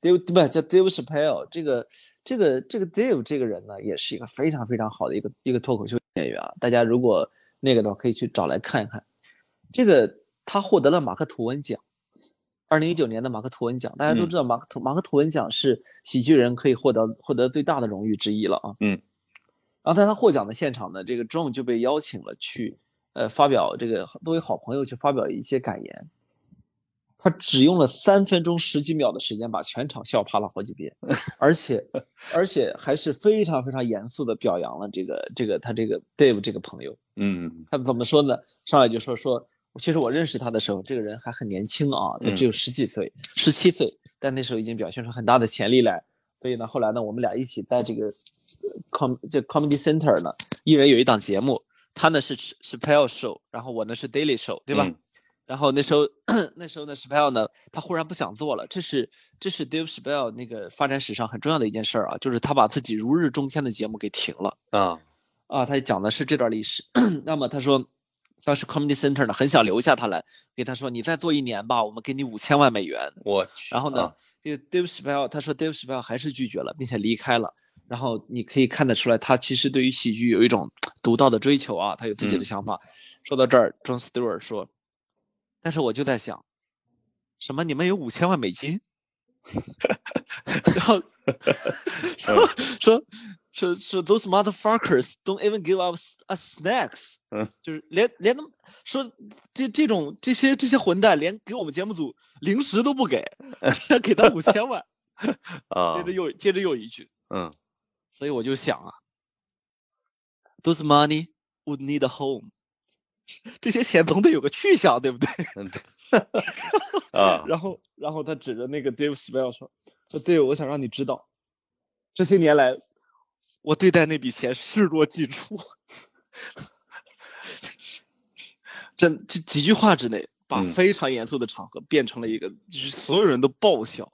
Chappelle，Dave 不叫 Dave Chappelle 这个。这个这个 Dave 这个人呢，也是一个非常非常好的一个一个脱口秀演员啊。大家如果那个的话，可以去找来看一看。这个他获得了马克吐温奖，二零一九年的马克吐温奖。大家都知道马克吐马克吐温奖是喜剧人可以获得获得最大的荣誉之一了啊。嗯。然后在他获奖的现场呢，这个 John 就被邀请了去呃发表这个作为好朋友去发表一些感言。他只用了三分钟十几秒的时间，把全场笑趴了好几遍，而且而且还是非常非常严肃的表扬了这个这个他这个 Dave 这个朋友。嗯，他怎么说呢？上来就说说，其实我认识他的时候，这个人还很年轻啊，他只有十几岁，十七岁，但那时候已经表现出很大的潜力来。所以呢，后来呢，我们俩一起在这个 com 这 Comedy Center 呢，一人有一档节目，他呢是是 Pale Show，然后我呢是 Daily Show，对吧？然后那时候，那时候呢 s p e l l 呢，他忽然不想做了。这是这是 Dave s p e l l 那个发展史上很重要的一件事儿啊，就是他把自己如日中天的节目给停了。啊啊，他讲的是这段历史。那么他说，当时 Comedy Center 呢很想留下他来，给他说你再做一年吧，我们给你五千万美元。我去。然后呢，这个 Dave s p e l l 他说 Dave s p e l l 还是拒绝了，并且离开了。然后你可以看得出来，他其实对于喜剧有一种独到的追求啊，他有自己的想法。说到这儿，John Stewart 说。但是我就在想，什么？你们有五千万美金？然后 说说说说，those motherfuckers don't even give us a snacks。嗯，就是连连他们说这这种这些这些混蛋连给我们节目组零食都不给，给他五千万。啊。接着又接着又一句。嗯。所以我就想啊，those money would need a home。这些钱总得有个去向，对不对？啊，然后，然后他指着那个 Dave s p e l l 说：“说 Dave，我想让你知道，这些年来我对待那笔钱视若己出。真这几句话之内，把非常严肃的场合变成了一个，就是所有人都爆笑。”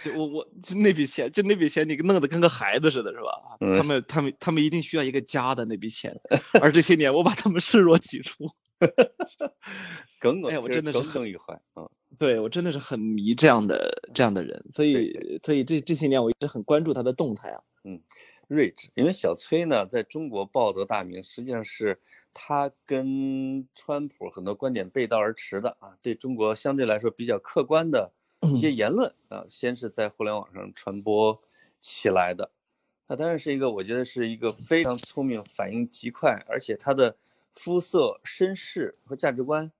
就我我就那笔钱，就那笔钱，你弄得跟个孩子似的，是吧？他们他们他们一定需要一个家的那笔钱，而这些年我把他们视若己出。耿耿，哎，我真的是耿耿于怀嗯！对我真的是很迷这样的这样的人，所以所以这这些年我一直很关注他的动态啊。嗯，睿智，因为小崔呢在中国报得大名，实际上是他跟川普很多观点背道而驰的啊，对中国相对来说比较客观的。一些言论啊，先是在互联网上传播起来的。他当然是一个，我觉得是一个非常聪明、反应极快，而且他的肤色、身世和价值观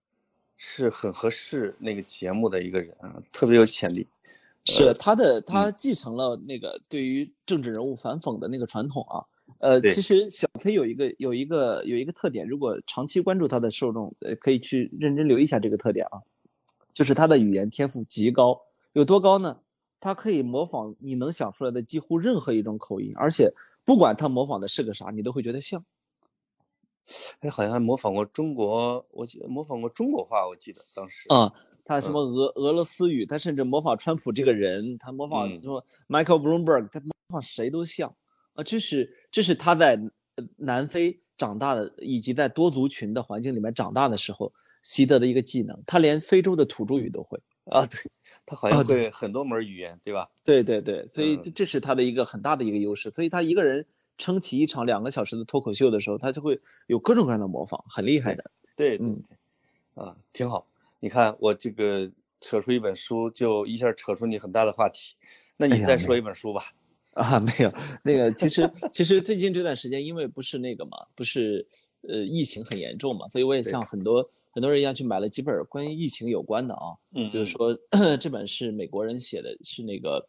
是很合适那个节目的一个人啊，特别有潜力。是他的，他继承了那个对于政治人物反讽的那个传统啊。呃，其实小崔有一个有一个有一个特点，如果长期关注他的受众，呃，可以去认真留意一下这个特点啊。就是他的语言天赋极高，有多高呢？他可以模仿你能想出来的几乎任何一种口音，而且不管他模仿的是个啥，你都会觉得像。哎，好像还模仿过中国，我记得模仿过中国话，我记得当时。啊，他什么俄俄罗斯语，他甚至模仿川普这个人，他模仿说 Michael Bloomberg，他模仿谁都像。啊，这是这是他在南非长大的，以及在多族群的环境里面长大的时候习得的一个技能。他连非洲的土著语都会 啊，对他好像会很多门语言，对吧？对对对，所以这是他的一个很大的一个优势。所以他一个人撑起一场两个小时的脱口秀的时候，他就会有各种各样的模仿，很厉害的。对，嗯，啊，挺好。你看我这个扯出一本书，就一下扯出你很大的话题。那你再说一本书吧。啊，没有，那个其实其实最近这段时间，因为不是那个嘛，不是呃疫情很严重嘛，所以我也向很多很多人一样去买了几本关于疫情有关的啊，嗯，比如说 这本是美国人写的，是那个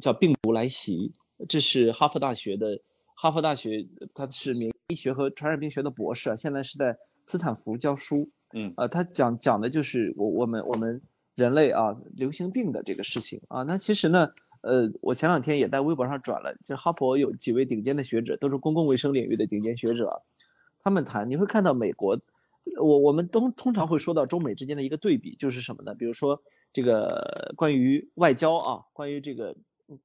叫《病毒来袭》，这是哈佛大学的，哈佛大学他是免疫学和传染病学的博士啊，现在是在斯坦福教书，嗯，呃，他讲讲的就是我我们我们人类啊流行病的这个事情啊，那其实呢。呃，我前两天也在微博上转了，就哈佛有几位顶尖的学者，都是公共卫生领域的顶尖学者，他们谈，你会看到美国，我我们都通常会说到中美之间的一个对比，就是什么呢？比如说这个关于外交啊，关于这个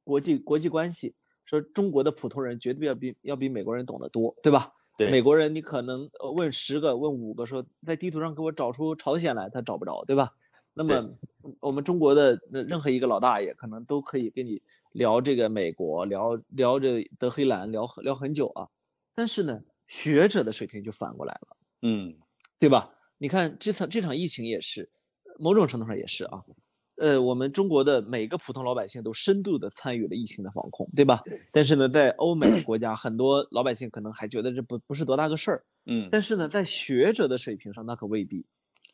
国际国际关系，说中国的普通人绝对要比要比美国人懂得多，对吧？对，美国人你可能问十个问五个说在地图上给我找出朝鲜来，他找不着，对吧？那么我们中国的任何一个老大爷可能都可以跟你聊这个美国，聊聊这德黑兰，聊聊很久啊。但是呢，学者的水平就反过来了，嗯，对吧？你看这场这场疫情也是，某种程度上也是啊。呃，我们中国的每个普通老百姓都深度的参与了疫情的防控，对吧？但是呢，在欧美国家，很多老百姓可能还觉得这不不是多大个事儿，嗯。但是呢，在学者的水平上，那可未必。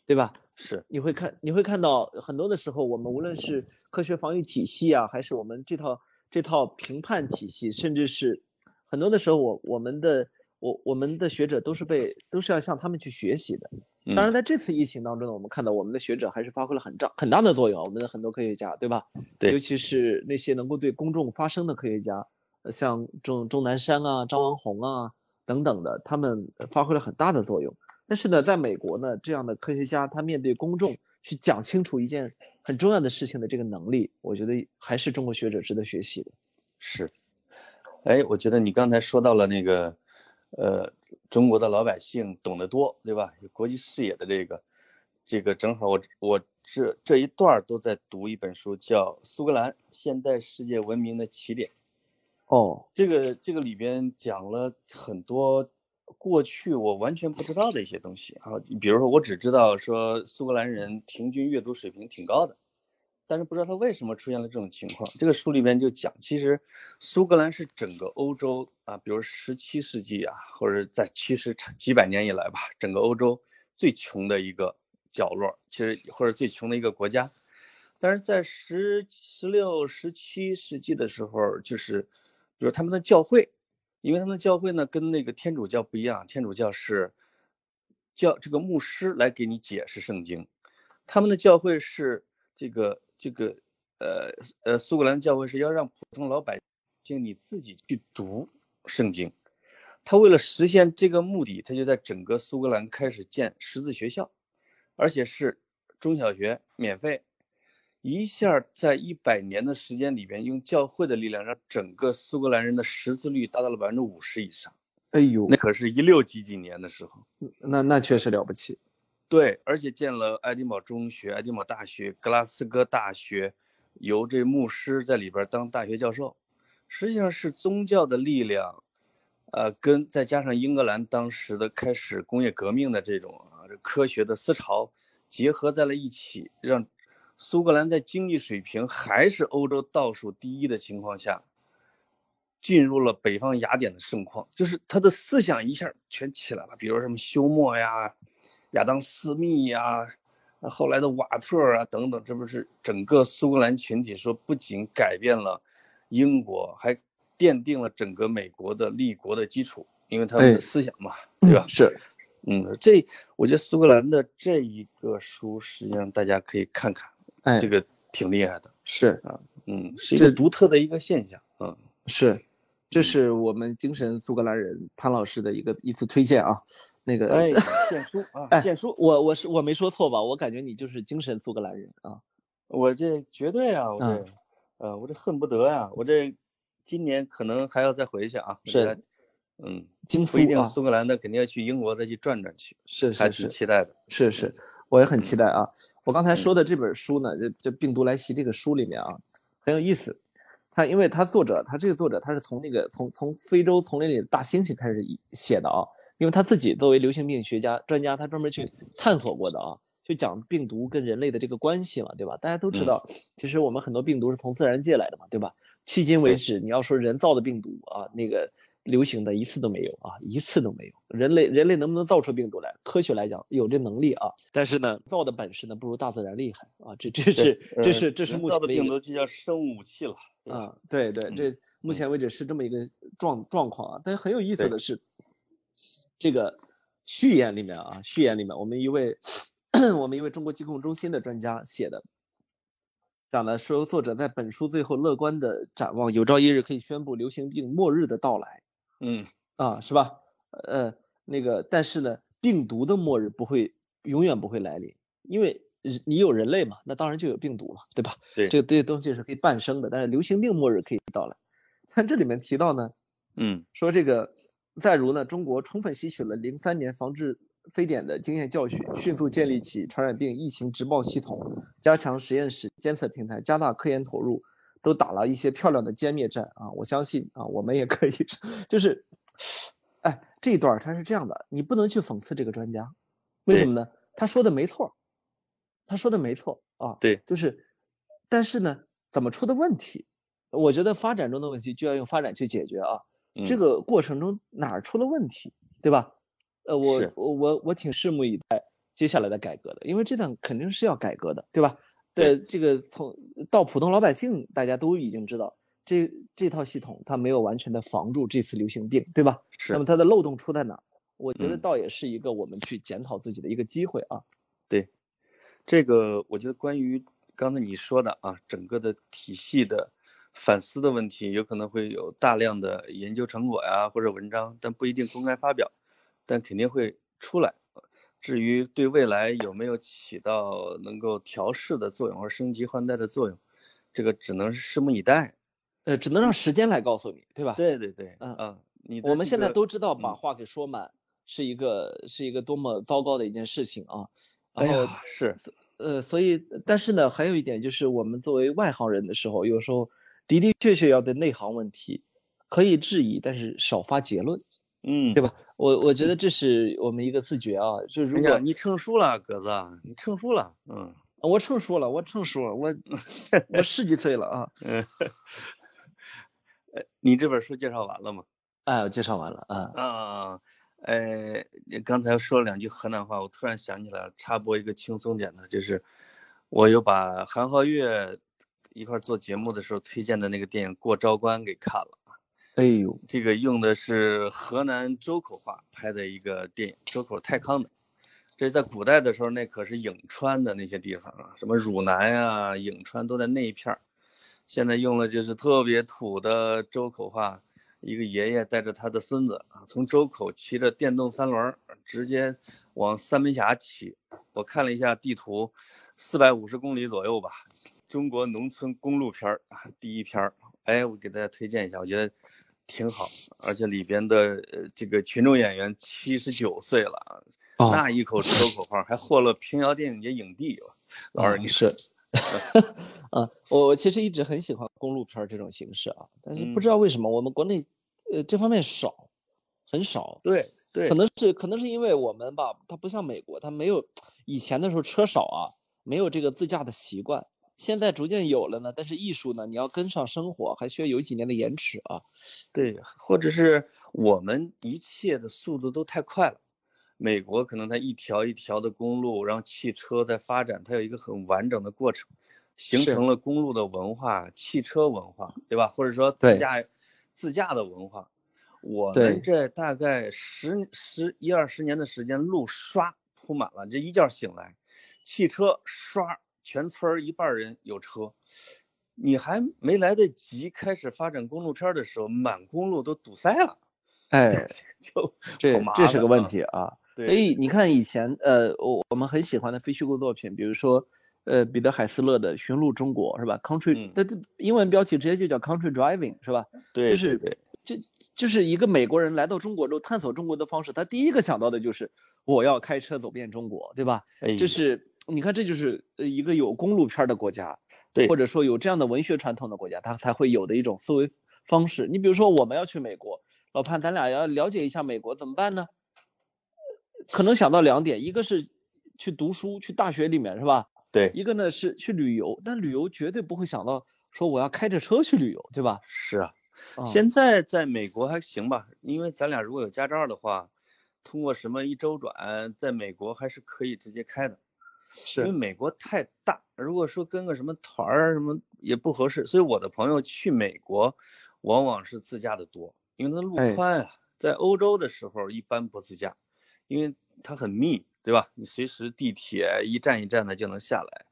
对吧？是，你会看，你会看到很多的时候，我们无论是科学防御体系啊，还是我们这套这套评判体系，甚至是很多的时候，我我们的我我们的学者都是被都是要向他们去学习的。当然，在这次疫情当中呢，我们看到我们的学者还是发挥了很大很大的作用，我们的很多科学家，对吧？对，尤其是那些能够对公众发声的科学家，像钟钟南山啊、张文宏啊等等的，他们发挥了很大的作用。但是呢，在美国呢，这样的科学家他面对公众去讲清楚一件很重要的事情的这个能力，我觉得还是中国学者值得学习的。是，哎，我觉得你刚才说到了那个，呃，中国的老百姓懂得多，对吧？有国际视野的这个，这个正好我我这这一段都在读一本书，叫《苏格兰现代世界文明的起点》。哦，这个这个里边讲了很多。过去我完全不知道的一些东西啊，比如说我只知道说苏格兰人平均阅读水平挺高的，但是不知道他为什么出现了这种情况。这个书里面就讲，其实苏格兰是整个欧洲啊，比如十七世纪啊，或者在其实几百年以来吧，整个欧洲最穷的一个角落，其实或者最穷的一个国家。但是在十十六、十七世纪的时候，就是比如他们的教会。因为他们的教会呢，跟那个天主教不一样，天主教是教这个牧师来给你解释圣经，他们的教会是这个这个呃呃苏格兰教会是要让普通老百姓你自己去读圣经，他为了实现这个目的，他就在整个苏格兰开始建识字学校，而且是中小学免费。一下在一百年的时间里边，用教会的力量让整个苏格兰人的识字率达到了百分之五十以上。哎呦，那可是一六几几年的时候，那那确实了不起。对，而且建了爱丁堡中学、爱丁堡大学、格拉斯哥大学，由这牧师在里边当大学教授。实际上是宗教的力量，呃，跟再加上英格兰当时的开始工业革命的这种啊这科学的思潮结合在了一起，让。苏格兰在经济水平还是欧洲倒数第一的情况下，进入了北方雅典的盛况，就是他的思想一下全起来了。比如什么休谟呀、亚当斯密呀、后来的瓦特啊等等，这不是整个苏格兰群体说不仅改变了英国，还奠定了整个美国的立国的基础，因为他们的思想嘛，对吧？是，嗯，这我觉得苏格兰的这一个书，实际上大家可以看看。哎，这个挺厉害的，是啊，嗯，是一个独特的一个现象，嗯，是，这是我们精神苏格兰人潘老师的一个一次推荐啊，那个，哎，荐书啊，荐书，我我是我没说错吧？我感觉你就是精神苏格兰人啊，我这绝对啊，我这，呃，我这恨不得呀，我这今年可能还要再回去啊，是，嗯，一定苏格兰的，肯定要去英国再去转转去，是是是，期待的，是是，我也很期待啊。我刚才说的这本书呢，这这病毒来袭这个书里面啊，很有意思。他因为他作者，他这个作者他是从那个从从非洲丛林里的大猩猩开始写的啊，因为他自己作为流行病学家专家，他专门去探索过的啊，就讲病毒跟人类的这个关系嘛，对吧？大家都知道，其实我们很多病毒是从自然界来的嘛，对吧？迄今为止，你要说人造的病毒啊，那个流行的一次都没有啊，一次都没有。人类人类能不能造出病毒来？科学来讲有这能力啊，但是呢，造的本事呢不如大自然厉害啊，这这是这是这是目前的病毒就叫生物武器了。啊，对对，这目前为止是这么一个状状况啊。但是很有意思的是，这个序言里面啊，序言里面我们一位 我们一位中国疾控中心的专家写的，讲的说作者在本书最后乐观的展望，有朝一日可以宣布流行病末日的到来。嗯，啊，是吧？呃，那个，但是呢，病毒的末日不会永远不会来临，因为。你有人类嘛？那当然就有病毒了，对吧？对，这个这些东西是可以伴生的，但是流行病末日可以到来。但这里面提到呢，嗯，说这个再如呢，中国充分吸取了零三年防治非典的经验教训，迅速建立起传染病疫情直报系统，加强实验室监测平台，加大科研投入，都打了一些漂亮的歼灭战啊！我相信啊，我们也可以，就是，哎，这一段他是这样的，你不能去讽刺这个专家，为什么呢？他说的没错。他说的没错啊，对，就是，但是呢，怎么出的问题？我觉得发展中的问题就要用发展去解决啊，这个过程中哪儿出了问题，对吧？呃，我我我我挺拭目以待接下来的改革的，因为这段肯定是要改革的，对吧？对，这个从到普通老百姓，大家都已经知道，这这套系统它没有完全的防住这次流行病，对吧？是。那么它的漏洞出在哪？我觉得倒也是一个我们去检讨自己的一个机会啊。对。这个我觉得关于刚才你说的啊，整个的体系的反思的问题，有可能会有大量的研究成果呀或者文章，但不一定公开发表，但肯定会出来。至于对未来有没有起到能够调试的作用或升级换代的作用，这个只能是拭目以待。呃，只能让时间来告诉你，对吧？对对对，嗯嗯，你我们现在都知道把话给说满是一个是一个多么糟糕的一件事情啊。然后是，呃，所以，但是呢，还有一点就是，我们作为外行人的时候，有时候的的确确要对内行问题可以质疑，但是少发结论，嗯，对吧？我我觉得这是我们一个自觉啊，就如果你成熟了，鸽子，你成熟了，嗯，我成熟了，我成熟了，我 我十几岁了啊，嗯，你这本书介绍完了吗？哎，我介绍完了啊啊。呃，你刚才说了两句河南话，我突然想起来插播一个轻松点的，就是我又把韩浩月一块做节目的时候推荐的那个电影《过昭关》给看了。哎呦，这个用的是河南周口话拍的一个电影，周口太康的。这在古代的时候，那可是颍川的那些地方啊，什么汝南呀、颍川都在那一片儿。现在用了就是特别土的周口话。一个爷爷带着他的孙子啊，从周口骑着电动三轮，直接往三门峡骑。我看了一下地图，四百五十公里左右吧。中国农村公路片儿啊，第一片儿。哎，我给大家推荐一下，我觉得挺好。而且里边的呃这个群众演员七十九岁了啊，那一口周口话还获了平遥电影节影帝。老二，你是？啊，我我其实一直很喜欢公路片这种形式啊，但是不知道为什么我们国内呃这方面少，很少。对对，可能是可能是因为我们吧，它不像美国，它没有以前的时候车少啊，没有这个自驾的习惯，现在逐渐有了呢。但是艺术呢，你要跟上生活，还需要有几年的延迟啊。对，或者是我们一切的速度都太快了。美国可能它一条一条的公路，然后汽车在发展，它有一个很完整的过程，形成了公路的文化、汽车文化，对吧？或者说自驾自驾的文化。我们这大概十十一二十年的时间，路刷铺满了，这一觉醒来，汽车刷，全村一半人有车，你还没来得及开始发展公路片的时候，满公路都堵塞了。哎，就这这是个问题啊。所以你看以前呃我我们很喜欢的非虚构作品，比如说呃彼得海斯勒的《寻路中国》是吧？Country，那这英文标题直接就叫 Country Driving 是吧？对，就是对。就就是一个美国人来到中国之后探索中国的方式，他第一个想到的就是我要开车走遍中国，对吧？哎这是你看，这就是一个有公路片的国家，对，或者说有这样的文学传统的国家，他才会有的一种思维方式。你比如说，我们要去美国，老潘，咱俩要了解一下美国怎么办呢？可能想到两点，一个是去读书，去大学里面是吧？对。一个呢是去旅游，但旅游绝对不会想到说我要开着车去旅游，对吧？是啊。现在在美国还行吧，因为咱俩如果有驾照的话，通过什么一周转，在美国还是可以直接开的。是。因为美国太大，如果说跟个什么团儿什么也不合适，所以我的朋友去美国往往是自驾的多，因为它路宽啊。在欧洲的时候一般不自驾。因为它很密，对吧？你随时地铁一站一站的就能下来。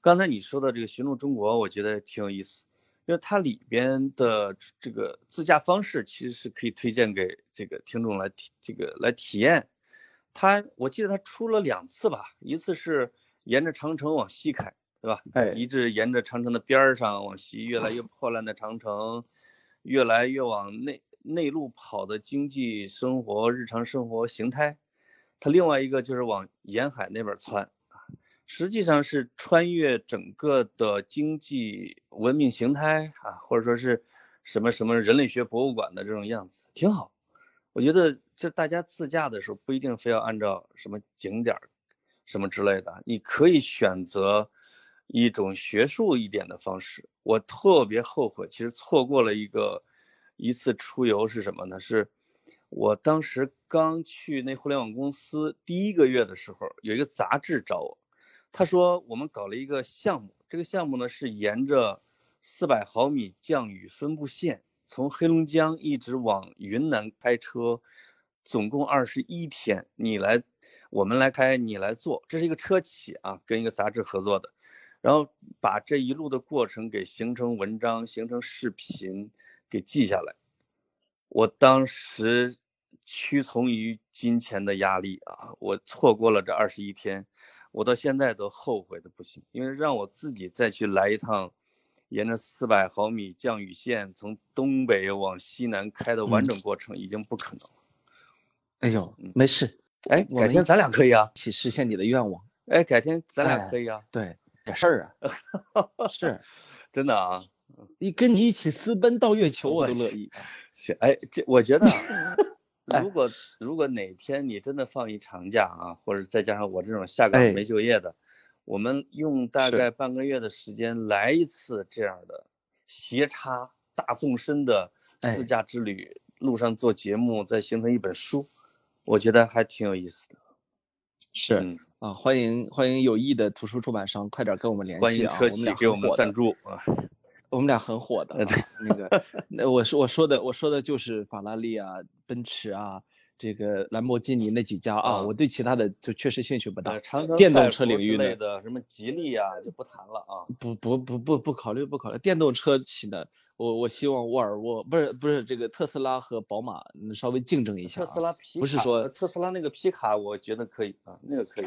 刚才你说的这个寻路中国，我觉得挺有意思，因为它里边的这个自驾方式其实是可以推荐给这个听众来体这个来体验。它我记得它出了两次吧，一次是沿着长城往西开，对吧？哎，一直沿着长城的边儿上往西，越来越 破烂的长城，越来越往内内陆跑的经济生活、日常生活形态。它另外一个就是往沿海那边儿窜，实际上是穿越整个的经济文明形态啊，或者说是什么什么人类学博物馆的这种样子，挺好。我觉得这大家自驾的时候不一定非要按照什么景点儿什么之类的，你可以选择一种学术一点的方式。我特别后悔，其实错过了一个一次出游是什么呢？是。我当时刚去那互联网公司第一个月的时候，有一个杂志找我，他说我们搞了一个项目，这个项目呢是沿着四百毫米降雨分布线，从黑龙江一直往云南开车，总共二十一天，你来，我们来开，你来做，这是一个车企啊，跟一个杂志合作的，然后把这一路的过程给形成文章，形成视频，给记下来，我当时。屈从于金钱的压力啊，我错过了这二十一天，我到现在都后悔的不行，因为让我自己再去来一趟，沿着四百毫米降雨线从东北往西南开的完整过程已经不可能了。哎呦，没事，哎，改天咱俩可以啊，一起实现你的愿望。哎，改天咱俩可以啊，对，点事儿啊，是，真的啊，你跟你一起私奔到月球我都乐意。行，哎，这我觉得。如果如果哪天你真的放一长假啊，或者再加上我这种下岗没就业的，我们用大概半个月的时间来一次这样的斜插大纵深的自驾之旅，路上做节目，再形成一本书，我觉得还挺有意思的。是啊，欢迎欢迎有意的图书出版商快点跟我们联系啊，欢迎车企给我们赞助啊。我们俩很火的，那个，那我说我说的我说的就是法拉利啊、奔驰啊、这个兰博基尼那几家啊，我对其他的就确实兴趣不大。电动车领域的什么吉利啊就不谈了啊。不不不不不考虑不考虑电动车企的，我我希望沃尔沃不是不是这个特斯拉和宝马稍微竞争一下。特斯拉皮不是说特斯拉那个皮卡我觉得可以啊，那个可以。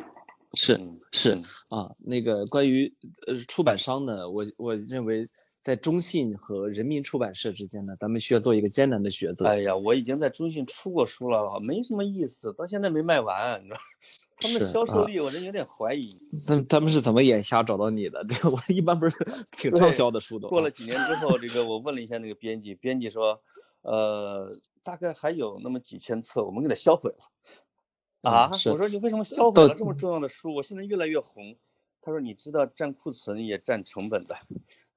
是是啊，那个关于呃出版商呢，我我认为。在中信和人民出版社之间呢，咱们需要做一个艰难的抉择。哎呀，我已经在中信出过书了，没什么意思，到现在没卖完，你知道？他们销售力，我真有点怀疑。他他们是怎么眼瞎找到你的？这个我一般不是 挺畅销的书都。过了几年之后，这个我问了一下那个编辑，编辑说，呃，大概还有那么几千册，我们给他销毁了。啊？我说你为什么销毁了这么重要的书？我现在越来越红。他说你知道占库存也占成本的。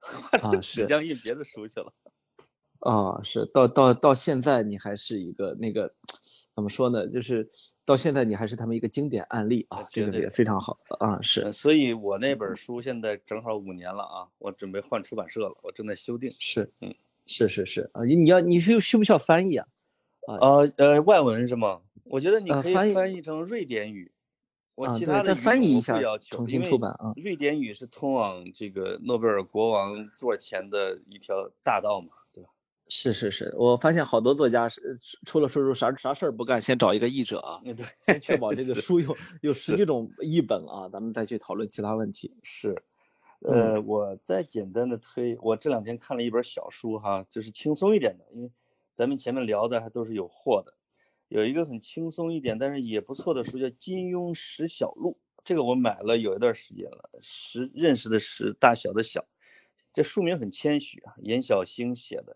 啊，是将印别的书去了。啊，是到到到现在你还是一个那个怎么说呢？就是到现在你还是他们一个经典案例啊，这个也非常好啊。是，所以我那本书现在正好五年了啊，我准备换出版社了，我正在修订。是，嗯，是是是啊，你你要你是需不需要翻译啊？啊呃外文是吗？我觉得你可以翻译成瑞典语。我其他的翻译一下，重新出版啊。瑞典语是通往这个诺贝尔国王座前的一条大道嘛，对吧？是是是，我发现好多作家是出了书之后啥啥事儿不干，先找一个译者啊，先确保这个书有有十几种译本啊，咱们再去讨论其他问题。是，呃，我再简单的推，我这两天看了一本小书哈，就是轻松一点的，因为。咱们前面聊的还都是有货的。有一个很轻松一点，但是也不错的书叫《金庸识小录》，这个我买了有一段时间了。识认识的识，大小的小，这书名很谦虚啊，严小星写的，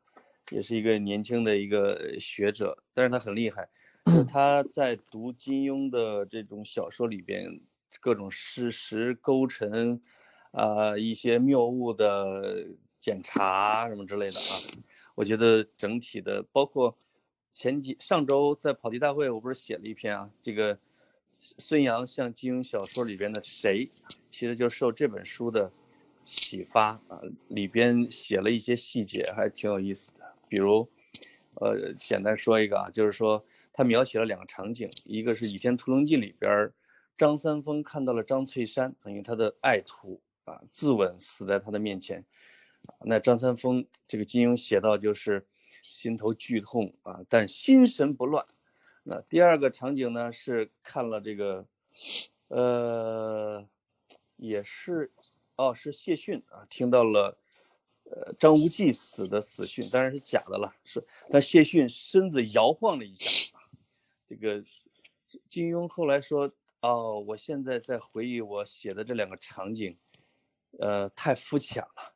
也是一个年轻的一个学者，但是他很厉害。他在读金庸的这种小说里边，各种事实勾陈啊，一些谬误的检查什么之类的啊，我觉得整体的包括。前几上周在跑题大会，我不是写了一篇啊，这个孙杨像金庸小说里边的谁，其实就受这本书的启发啊，里边写了一些细节，还挺有意思的。比如，呃，简单说一个啊，就是说他描写了两个场景，一个是《倚天屠龙记》里边张三丰看到了张翠山，等于他的爱徒啊，自刎死在他的面前，那张三丰这个金庸写到就是。心头剧痛啊，但心神不乱。那第二个场景呢，是看了这个，呃，也是，哦，是谢逊啊，听到了，呃，张无忌死的死讯，当然是假的了，是，但谢逊身子摇晃了一下。这个金庸后来说，哦，我现在在回忆我写的这两个场景，呃，太肤浅了。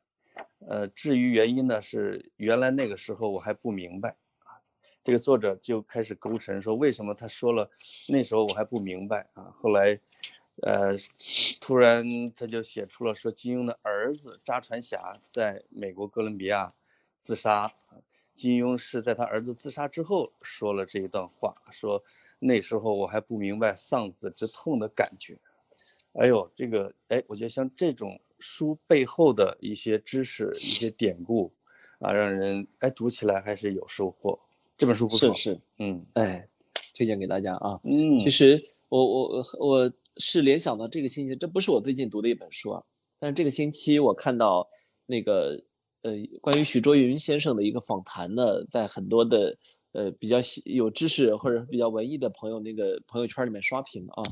呃，至于原因呢，是原来那个时候我还不明白啊。这个作者就开始勾陈说，为什么他说了那时候我还不明白啊？后来，呃，突然他就写出了说金庸的儿子扎传侠在美国哥伦比亚自杀，金庸是在他儿子自杀之后说了这一段话，说那时候我还不明白丧子之痛的感觉。哎呦，这个哎，我觉得像这种。书背后的一些知识、一些典故啊，让人哎读起来还是有收获。这本书不错，是是，嗯，哎，推荐给大家啊。嗯，其实我我我是联想到这个星期，这不是我最近读的一本书啊，但是这个星期我看到那个呃关于许卓云先生的一个访谈呢，在很多的呃比较有知识或者比较文艺的朋友那个朋友圈里面刷屏啊。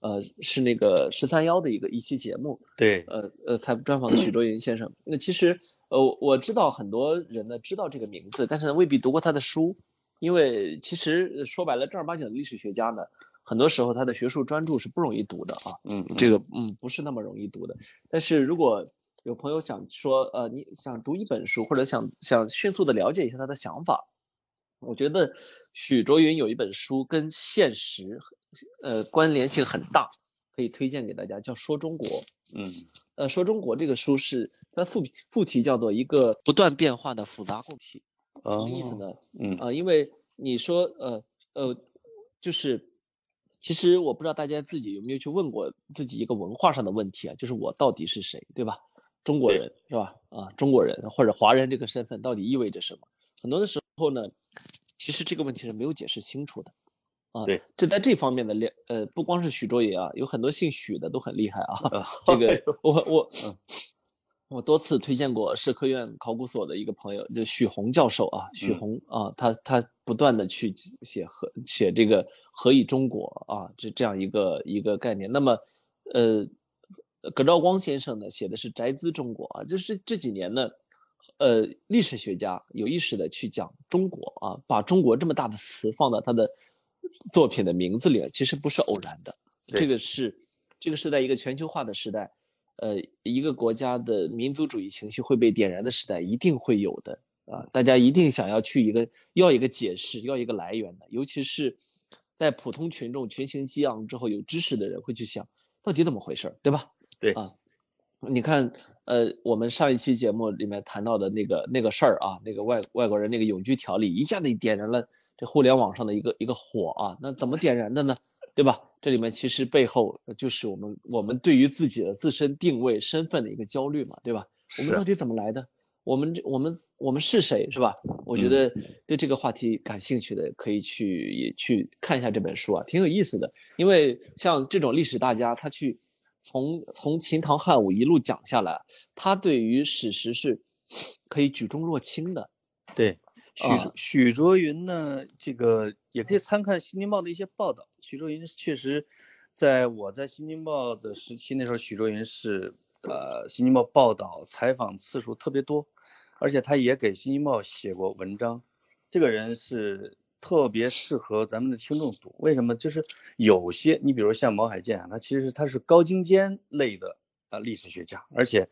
呃，是那个十三幺的一个一期节目，对，呃呃，采专访的许倬云先生。那其实，呃，我知道很多人呢知道这个名字，但是未必读过他的书，因为其实说白了，正儿八经的历史学家呢，很多时候他的学术专著是不容易读的啊，嗯，这个嗯不是那么容易读的。但是如果有朋友想说，呃，你想读一本书，或者想想迅速的了解一下他的想法，我觉得许倬云有一本书跟现实。呃，关联性很大，可以推荐给大家，叫《说中国》。嗯，呃，《说中国》这个书是它副副题叫做一个不断变化的复杂共体，什么意思呢？嗯啊，因为你说呃呃，就是其实我不知道大家自己有没有去问过自己一个文化上的问题啊，就是我到底是谁，对吧？中国人是吧？啊，中国人或者华人这个身份到底意味着什么？很多的时候呢，其实这个问题是没有解释清楚的。啊，对，这在这方面的练，呃，不光是许倬云啊，有很多姓许的都很厉害啊。这个我我我多次推荐过社科院考古所的一个朋友，就许宏教授啊，许宏啊，他他不断的去写和写这个何以中国啊，这这样一个一个概念。那么呃，葛兆光先生呢写的是宅兹中国啊，就是这几年呢，呃，历史学家有意识的去讲中国啊，把中国这么大的词放到他的。作品的名字里其实不是偶然的，这个是这个是在一个全球化的时代，呃，一个国家的民族主义情绪会被点燃的时代，一定会有的。啊，大家一定想要去一个要一个解释，要一个来源的，尤其是在普通群众群情激昂之后，有知识的人会去想到底怎么回事，对吧？对。啊，你看，呃，我们上一期节目里面谈到的那个那个事儿啊，那个外外国人那个永居条例，一下子点燃了。这互联网上的一个一个火啊，那怎么点燃的呢？对吧？这里面其实背后就是我们我们对于自己的自身定位身份的一个焦虑嘛，对吧？我们到底怎么来的？我们我们我们是谁，是吧？我觉得对这个话题感兴趣的可以去也去看一下这本书啊，挺有意思的。因为像这种历史大家，他去从从秦唐汉武一路讲下来，他对于史实是可以举重若轻的。对。许许卓云呢，这个也可以参看《新京报》的一些报道。许卓云确实，在我在《新京报》的时期，那时候许卓云是呃《新京报》报道采访次数特别多，而且他也给《新京报》写过文章。这个人是特别适合咱们的听众读。为什么？就是有些你比如像毛海建啊，他其实他是高精尖类的啊历史学家，而且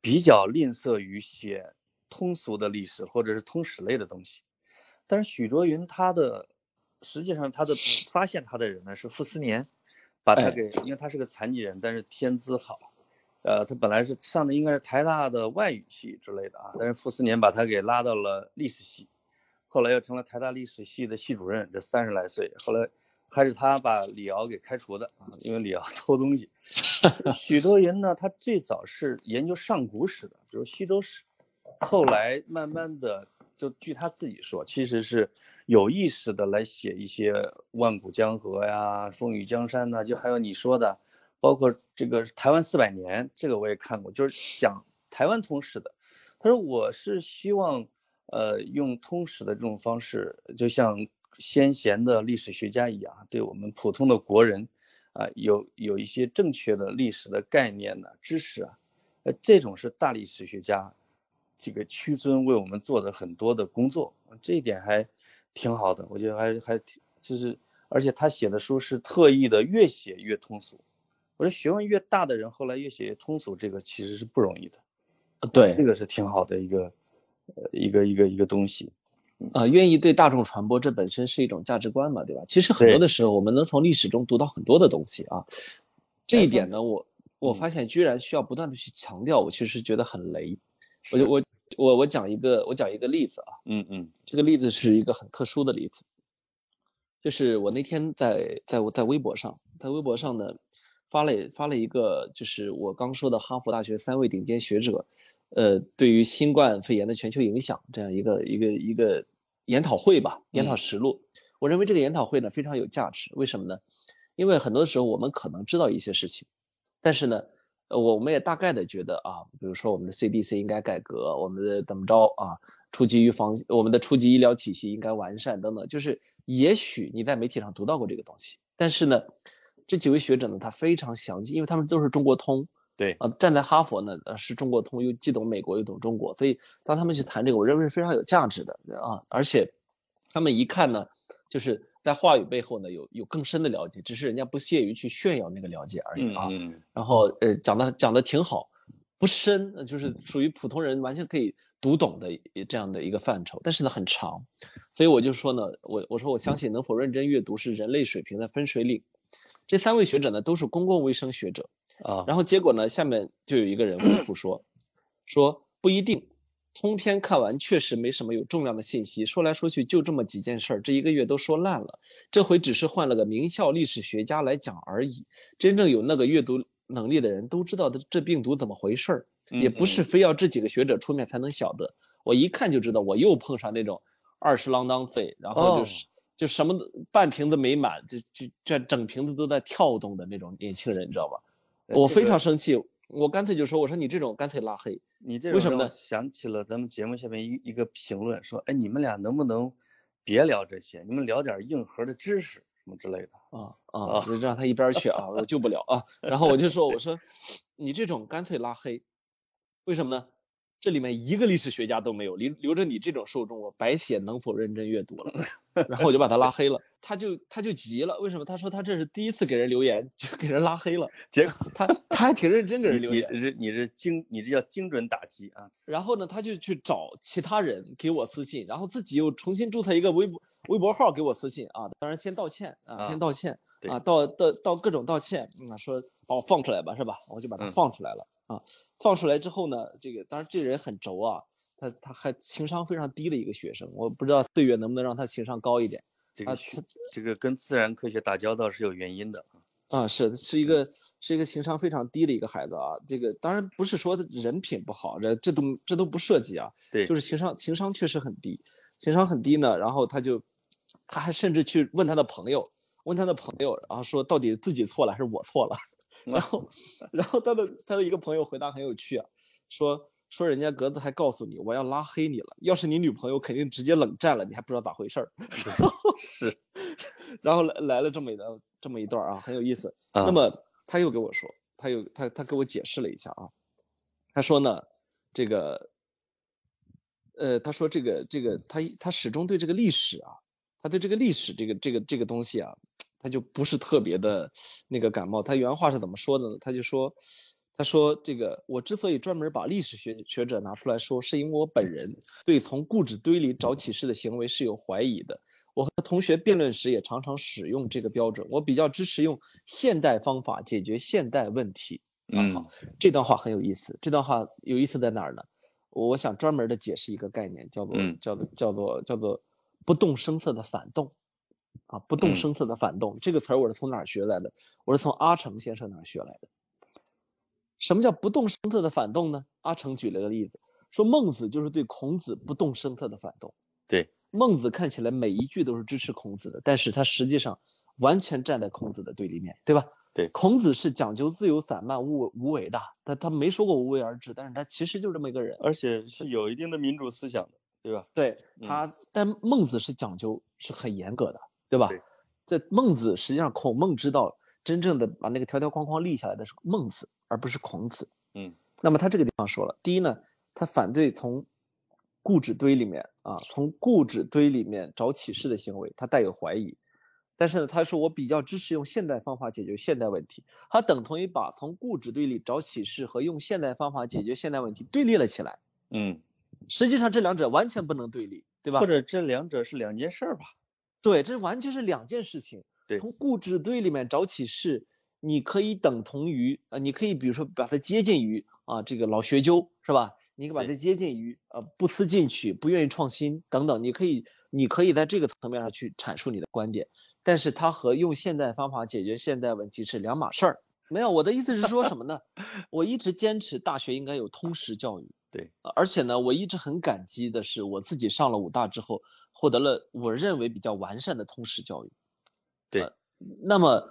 比较吝啬于写通俗的历史或者是通史类的东西。但是许卓云他的实际上他的发现他的人呢是傅斯年，把他给，因为他是个残疾人，但是天资好。呃，他本来是上的应该是台大的外语系之类的啊，但是傅斯年把他给拉到了历史系，后来又成了台大历史系的系主任，这三十来岁，后来还是他把李敖给开除的啊，因为李敖偷东西。许多人呢，他最早是研究上古史的，比如西周史，后来慢慢的，就据他自己说，其实是有意识的来写一些万古江河呀、风雨江山呐，就还有你说的。包括这个台湾四百年，这个我也看过，就是讲台湾通史的。他说我是希望呃用通史的这种方式，就像先贤的历史学家一样，对我们普通的国人啊有有一些正确的历史的概念呢知识啊，呃这种是大历史学家这个屈尊为我们做的很多的工作，这一点还挺好的，我觉得还还挺就是而且他写的书是特意的越写越通俗。我说学问越大的人，后来越写越通俗，这个其实是不容易的。对，这个是挺好的一个呃一个一个一个东西。啊，愿意对大众传播，这本身是一种价值观嘛，对吧？其实很多的时候，我们能从历史中读到很多的东西啊。这一点呢，我我发现居然需要不断的去强调，我其实觉得很雷。我就我我我讲一个我讲一个例子啊。嗯嗯。这个例子是一个很特殊的例子，就是我那天在在我在微博上，在微博上呢。发了发了一个，就是我刚说的哈佛大学三位顶尖学者，呃，对于新冠肺炎的全球影响这样一个一个一个研讨会吧，研讨实录。我认为这个研讨会呢非常有价值，为什么呢？因为很多时候我们可能知道一些事情，但是呢，呃，我们也大概的觉得啊，比如说我们的 CDC 应该改革，我们的怎么着啊，初级预防，我们的初级医疗体系应该完善等等，就是也许你在媒体上读到过这个东西，但是呢。这几位学者呢，他非常详尽，因为他们都是中国通，对，啊，站在哈佛呢，呃，是中国通，又既懂美国又懂中国，所以当他们去谈这个，我认为是非常有价值的啊，而且他们一看呢，就是在话语背后呢有有更深的了解，只是人家不屑于去炫耀那个了解而已啊，然后呃讲的讲的挺好，不深，就是属于普通人完全可以读懂的这样的一个范畴，但是呢很长，所以我就说呢，我我说我相信能否认真阅读是人类水平的分水岭。这三位学者呢都是公共卫生学者啊，然后结果呢，下面就有一个人回复说，说不一定，通篇看完确实没什么有重量的信息，说来说去就这么几件事儿，这一个月都说烂了，这回只是换了个名校历史学家来讲而已，真正有那个阅读能力的人都知道的这病毒怎么回事儿，也不是非要这几个学者出面才能晓得，我一看就知道我又碰上那种二十郎当岁，然后就是。就什么半瓶子没满，就就这整瓶子都在跳动的那种年轻人，你知道吧？我非常生气，我干脆就说，我说你这种干脆拉黑。你这为什么呢？想起了咱们节目下面一一个评论，说，哎，你们俩能不能别聊这些，你们聊点硬核的知识什么之类的。啊啊，就让他一边去啊，我救不了啊。然后我就说，我说你这种干脆拉黑，为什么呢？这里面一个历史学家都没有，留留着你这种受众，我白写能否认真阅读了。然后我就把他拉黑了，他就他就急了，为什么？他说他这是第一次给人留言，就给人拉黑了。结果他他还挺认真给人留言。你这你这精你这叫精准打击啊。然后呢，他就去找其他人给我私信，然后自己又重新注册一个微博微博号给我私信啊，当然先道歉啊，先道歉。啊，道道道各种道歉，嗯，说把我放出来吧，是吧？我就把他放出来了啊。放出来之后呢，这个当然这人很轴啊，他他还情商非常低的一个学生，我不知道岁月能不能让他情商高一点。这个这个跟自然科学打交道是有原因的啊。是是一个是一个情商非常低的一个孩子啊。这个当然不是说人品不好，这这都这都不涉及啊。对，就是情商情商确实很低，情商很低呢。然后他就他还甚至去问他的朋友。问他的朋友，然后说到底自己错了还是我错了？然后，然后他的他的一个朋友回答很有趣啊，说说人家格子还告诉你我要拉黑你了，要是你女朋友肯定直接冷战了，你还不知道咋回事儿。是，然后来来了这么一段这么一段啊，很有意思。那么他又给我说，他又他他给我解释了一下啊，他说呢，这个呃，他说这个这个他他始终对这个历史啊，他对这个历史这个这个这个东西啊，他就不是特别的那个感冒。他原话是怎么说的呢？他就说，他说这个我之所以专门把历史学学者拿出来说，是因为我本人对从故纸堆里找启示的行为是有怀疑的。我和同学辩论时也常常使用这个标准。我比较支持用现代方法解决现代问题。嗯，好，这段话很有意思。这段话有意思在哪儿呢？我想专门的解释一个概念，叫做叫做叫做叫做不动声色的反动啊，不动声色的反动这个词儿我是从哪儿学来的？我是从阿成先生那儿学来的。什么叫不动声色的反动呢？阿成举了个例子，说孟子就是对孔子不动声色的反动。对，孟子看起来每一句都是支持孔子的，但是他实际上完全站在孔子的对立面，对吧？对，孔子是讲究自由散漫、无无为的，他他没说过无为而治，但是他其实就这么一个人，而且是有一定的民主思想的，对吧？对他，但孟子是讲究是很严格的，对吧？这孟子实际上，孔孟之道真正的把那个条条框框立下来的是孟子。而不是孔子，嗯，那么他这个地方说了，第一呢，他反对从故纸堆里面啊，从故纸堆里面找启示的行为，他带有怀疑。但是呢，他说我比较支持用现代方法解决现代问题，他等同于把从故纸堆里找启示和用现代方法解决现代问题对立了起来。嗯，实际上这两者完全不能对立，对吧？或者这两者是两件事吧？对，这完全是两件事情。对，从故纸堆里面找启示。你可以等同于啊，你可以比如说把它接近于啊这个老学究是吧？你可以把它接近于呃不思进取、不愿意创新等等。你可以你可以在这个层面上去阐述你的观点，但是它和用现代方法解决现代问题是两码事儿。没有，我的意思是说什么呢？我一直坚持大学应该有通识教育。对，而且呢，我一直很感激的是我自己上了武大之后，获得了我认为比较完善的通识教育。对，那么。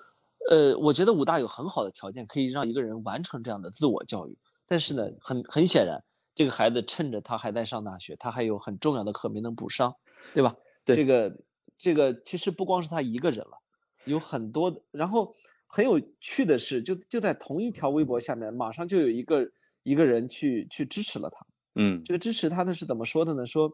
呃，我觉得武大有很好的条件可以让一个人完成这样的自我教育，但是呢，很很显然，这个孩子趁着他还在上大学，他还有很重要的课没能补上，对吧？对，这个这个其实不光是他一个人了，有很多的。然后很有趣的是，就就在同一条微博下面，马上就有一个一个人去去支持了他。嗯，这个支持他的是怎么说的呢？说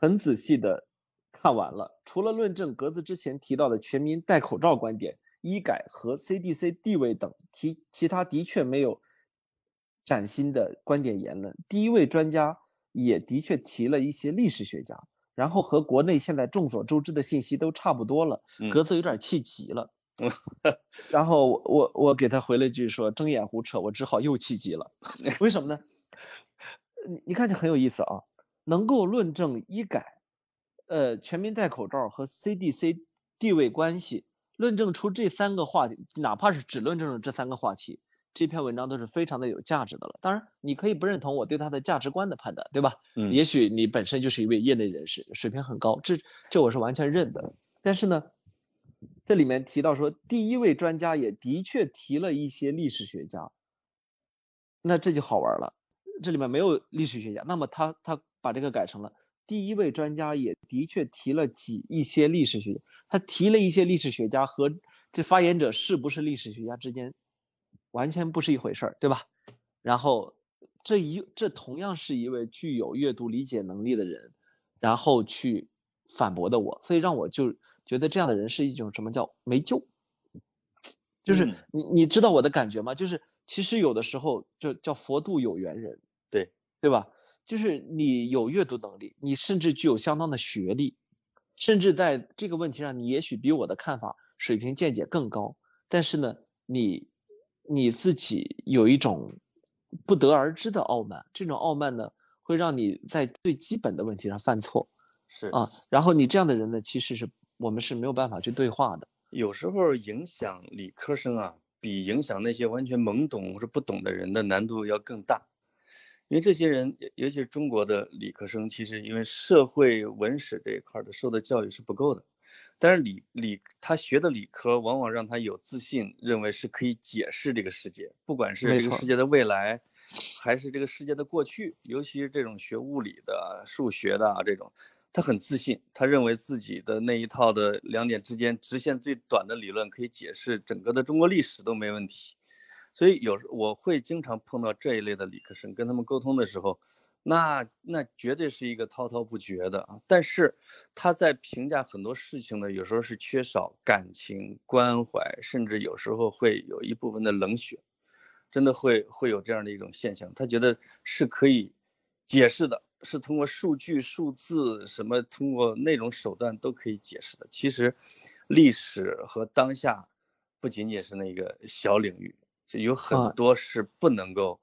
很仔细的看完了，除了论证格子之前提到的全民戴口罩观点。医改和 CDC 地位等提其他的确没有崭新的观点言论。第一位专家也的确提了一些历史学家，然后和国内现在众所周知的信息都差不多了。格子有点气急了，然后我我给他回了一句说睁眼胡扯，我只好又气急了。为什么呢？你你看这很有意思啊，能够论证医改、呃全民戴口罩和 CDC 地位关系。论证出这三个话题，哪怕是只论证了这三个话题，这篇文章都是非常的有价值的了。当然，你可以不认同我对他的价值观的判断，对吧？嗯。也许你本身就是一位业内人士，水平很高，这这我是完全认的。但是呢，这里面提到说，第一位专家也的确提了一些历史学家，那这就好玩了。这里面没有历史学家，那么他他把这个改成了。第一位专家也的确提了几一些历史学家，他提了一些历史学家和这发言者是不是历史学家之间完全不是一回事儿，对吧？然后这一这同样是一位具有阅读理解能力的人，然后去反驳的我，所以让我就觉得这样的人是一种什么叫没救？就是你你知道我的感觉吗？就是其实有的时候就叫佛度有缘人，对对吧？就是你有阅读能力，你甚至具有相当的学历，甚至在这个问题上，你也许比我的看法水平见解更高。但是呢，你你自己有一种不得而知的傲慢，这种傲慢呢，会让你在最基本的问题上犯错。是啊，然后你这样的人呢，其实是我们是没有办法去对话的。有时候影响理科生啊，比影响那些完全懵懂或者不懂的人的难度要更大。因为这些人，尤其是中国的理科生，其实因为社会文史这一块的受的教育是不够的。但是理理他学的理科，往往让他有自信，认为是可以解释这个世界，不管是这个世界的未来，还是这个世界的过去。尤其是这种学物理的、数学的啊这种，他很自信，他认为自己的那一套的两点之间直线最短的理论，可以解释整个的中国历史都没问题。所以有时我会经常碰到这一类的理科生，跟他们沟通的时候，那那绝对是一个滔滔不绝的啊。但是他在评价很多事情呢，有时候是缺少感情关怀，甚至有时候会有一部分的冷血，真的会会有这样的一种现象。他觉得是可以解释的，是通过数据、数字什么，通过那种手段都可以解释的。其实历史和当下不仅仅是那个小领域，就有很多是不能够。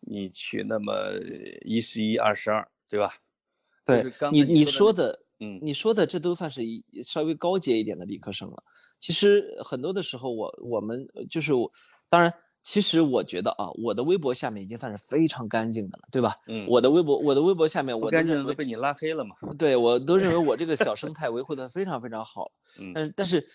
你去那么一十一二十二，对吧？对，你你说的，嗯，你说的这都算是稍微高阶一点的理科生了。其实很多的时候，我我们就是，当然，其实我觉得啊，我的微博下面已经算是非常干净的了，对吧？嗯。我的微博，我的微博下面，我干净都被你拉黑了嘛？对，我都认为我这个小生态维护的非常非常好。嗯。但但是。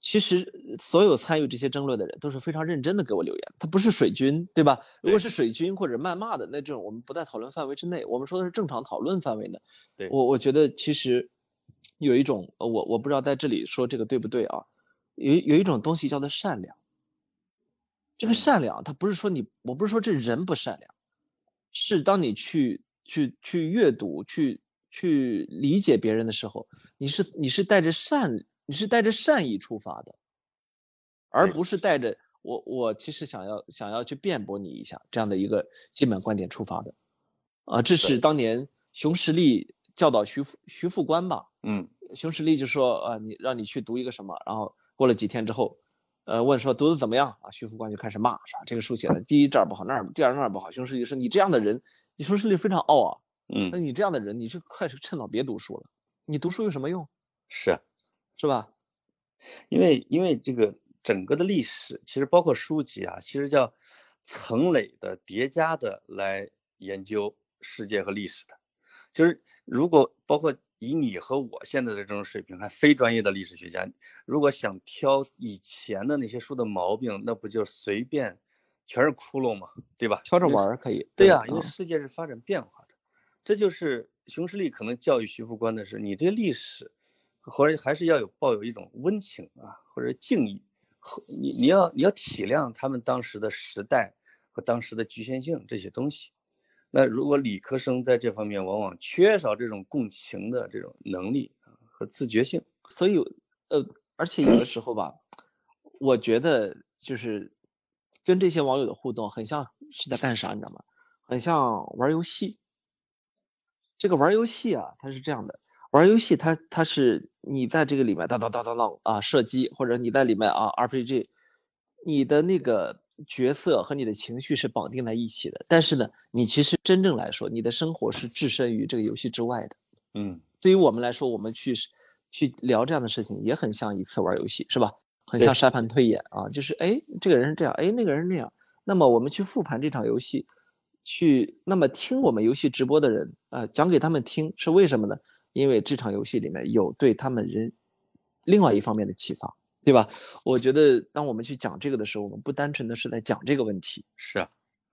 其实所有参与这些争论的人都是非常认真的给我留言，他不是水军，对吧？如果是水军或者谩骂的那这种，我们不在讨论范围之内。我们说的是正常讨论范围内。对，我我觉得其实有一种，我我不知道在这里说这个对不对啊？有有一种东西叫做善良。这个善良，它不是说你，我不是说这人不善良，是当你去去去阅读、去去理解别人的时候，你是你是带着善。你是带着善意出发的，而不是带着我我其实想要想要去辩驳你一下这样的一个基本观点出发的啊，这是当年熊十力教导徐徐副官吧？嗯，熊十力就说啊，你让你去读一个什么，然后过了几天之后，呃，问说读的怎么样啊？徐副官就开始骂，是吧？这个书写的第一这儿不好，那儿第二那儿不好。熊十力说你这样的人，你熊十力非常傲啊，嗯，那你这样的人，你就快趁早别读书了，你读书有什么用？是。是吧？因为因为这个整个的历史，其实包括书籍啊，其实叫层累的叠加的来研究世界和历史的。就是如果包括以你和我现在的这种水平，还非专业的历史学家，如果想挑以前的那些书的毛病，那不就随便全是窟窿吗？对吧？挑着玩可以。对呀，因为世界是发展变化的。这就是熊十力可能教育徐副官的是，你对历史。或者还是要有抱有一种温情啊，或者敬意，你你要你要体谅他们当时的时代和当时的局限性这些东西。那如果理科生在这方面往往缺少这种共情的这种能力和自觉性，所以呃，而且有的时候吧，我觉得就是跟这些网友的互动很像是在干啥，你知道吗？很像玩游戏。这个玩游戏啊，它是这样的。玩游戏，它它是你在这个里面当当当当当啊射击，或者你在里面啊 RPG，你的那个角色和你的情绪是绑定在一起的。但是呢，你其实真正来说，你的生活是置身于这个游戏之外的。嗯，对于我们来说，我们去去聊这样的事情，也很像一次玩游戏，是吧？很像沙盘推演啊，就是哎，这个人是这样，哎，那个人是那样。那么我们去复盘这场游戏，去那么听我们游戏直播的人啊讲给他们听，是为什么呢？因为这场游戏里面有对他们人另外一方面的启发，对吧？我觉得当我们去讲这个的时候，我们不单纯的是在讲这个问题。是啊，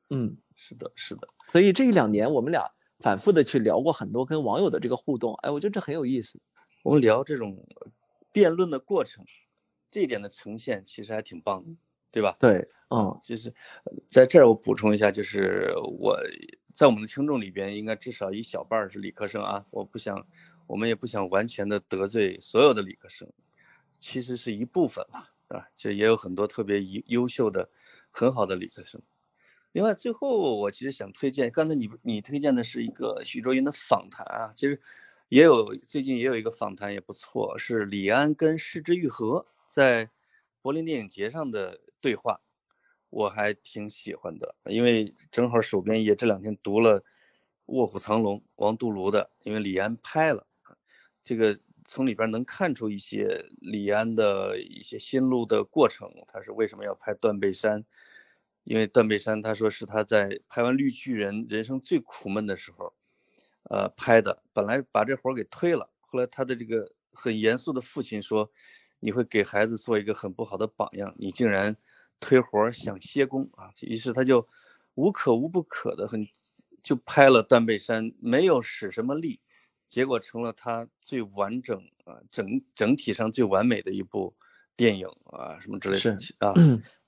嗯，是的，是的。所以这一两年我们俩反复的去聊过很多跟网友的这个互动，哎，我觉得这很有意思。我们聊这种辩论的过程，这一点的呈现其实还挺棒的，对吧？对，嗯，其实在这儿我补充一下，就是我。在我们的听众里边，应该至少一小半是理科生啊！我不想，我们也不想完全的得罪所有的理科生，其实是一部分了，啊，其实也有很多特别优优秀的、很好的理科生。另外，最后我其实想推荐，刚才你你推荐的是一个许卓云的访谈啊，其实也有最近也有一个访谈也不错，是李安跟失之愈合在柏林电影节上的对话。我还挺喜欢的，因为正好手边也这两天读了《卧虎藏龙》王杜庐的，因为李安拍了，这个从里边能看出一些李安的一些心路的过程，他是为什么要拍《断背山》？因为《断背山》他说是他在拍完《绿巨人》人生最苦闷的时候，呃拍的，本来把这活给推了，后来他的这个很严肃的父亲说，你会给孩子做一个很不好的榜样，你竟然。推活想歇工啊，于是他就无可无不可的很就拍了断背山，没有使什么力，结果成了他最完整啊整整体上最完美的一部电影啊什么之类的啊，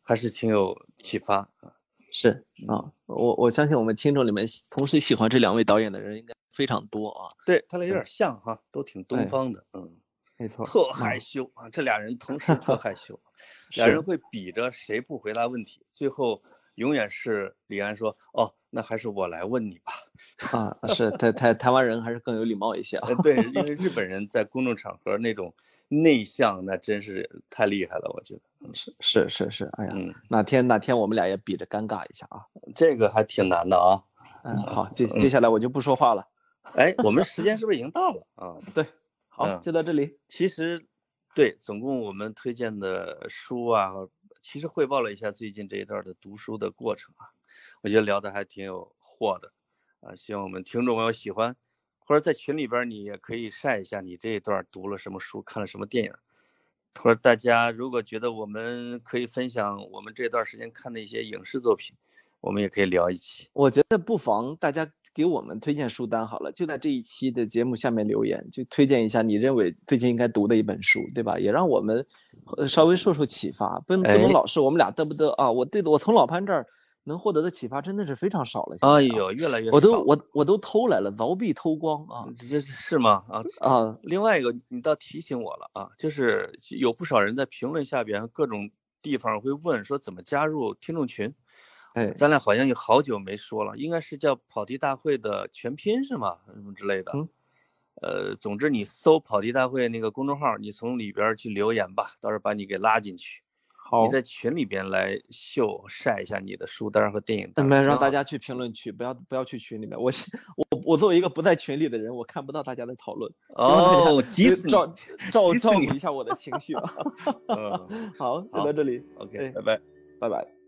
还是挺有启发啊。是啊，我我相信我们听众里面同时喜欢这两位导演的人应该非常多啊。对他俩有点像哈，都挺东方的，嗯，没错。特害羞啊，这俩人同时特害羞，俩人会比着谁不回答问题，最后永远是李安说，哦，那还是我来问你吧。啊，是台台台湾人还是更有礼貌一些啊。对，因为日本人在公众场合那种。内向那真是太厉害了，我觉得。是是是是，哎呀，哪天哪天我们俩也比着尴尬一下啊，这个还挺难的啊。嗯，好，接接下来我就不说话了。哎，我们时间是不是已经到了啊？对，好，就到这里。其实，对，总共我们推荐的书啊，其实汇报了一下最近这一段的读书的过程啊，我觉得聊的还挺有货的啊，希望我们听众朋友喜欢。或者在群里边，你也可以晒一下你这一段读了什么书，看了什么电影。或者大家如果觉得我们可以分享我们这段时间看的一些影视作品，我们也可以聊一起。我觉得不妨大家给我们推荐书单好了，就在这一期的节目下面留言，就推荐一下你认为最近应该读的一本书，对吧？也让我们稍微受受启发，不能不能老是我们俩嘚不嘚啊？我对的，我从老潘这儿。能获得的启发真的是非常少了。哎呦，越来越少。我都我我都偷来了，凿壁偷光啊！这是吗？啊啊！另外一个，你倒提醒我了啊，就是有不少人在评论下边各种地方会问说怎么加入听众群。哎，咱俩好像有好久没说了，应该是叫跑题大会的全拼是吗？什么之类的。嗯。呃，总之你搜跑题大会那个公众号，你从里边去留言吧，到时候把你给拉进去。好你在群里边来秀晒一下你的书单和电影单，没让大家去评论区，不要不要去群里面。我我我作为一个不在群里的人，我看不到大家的讨论。哦，急死你！照照照顾一下我的情绪啊。嗯，好，就到这里。OK，拜拜，拜拜。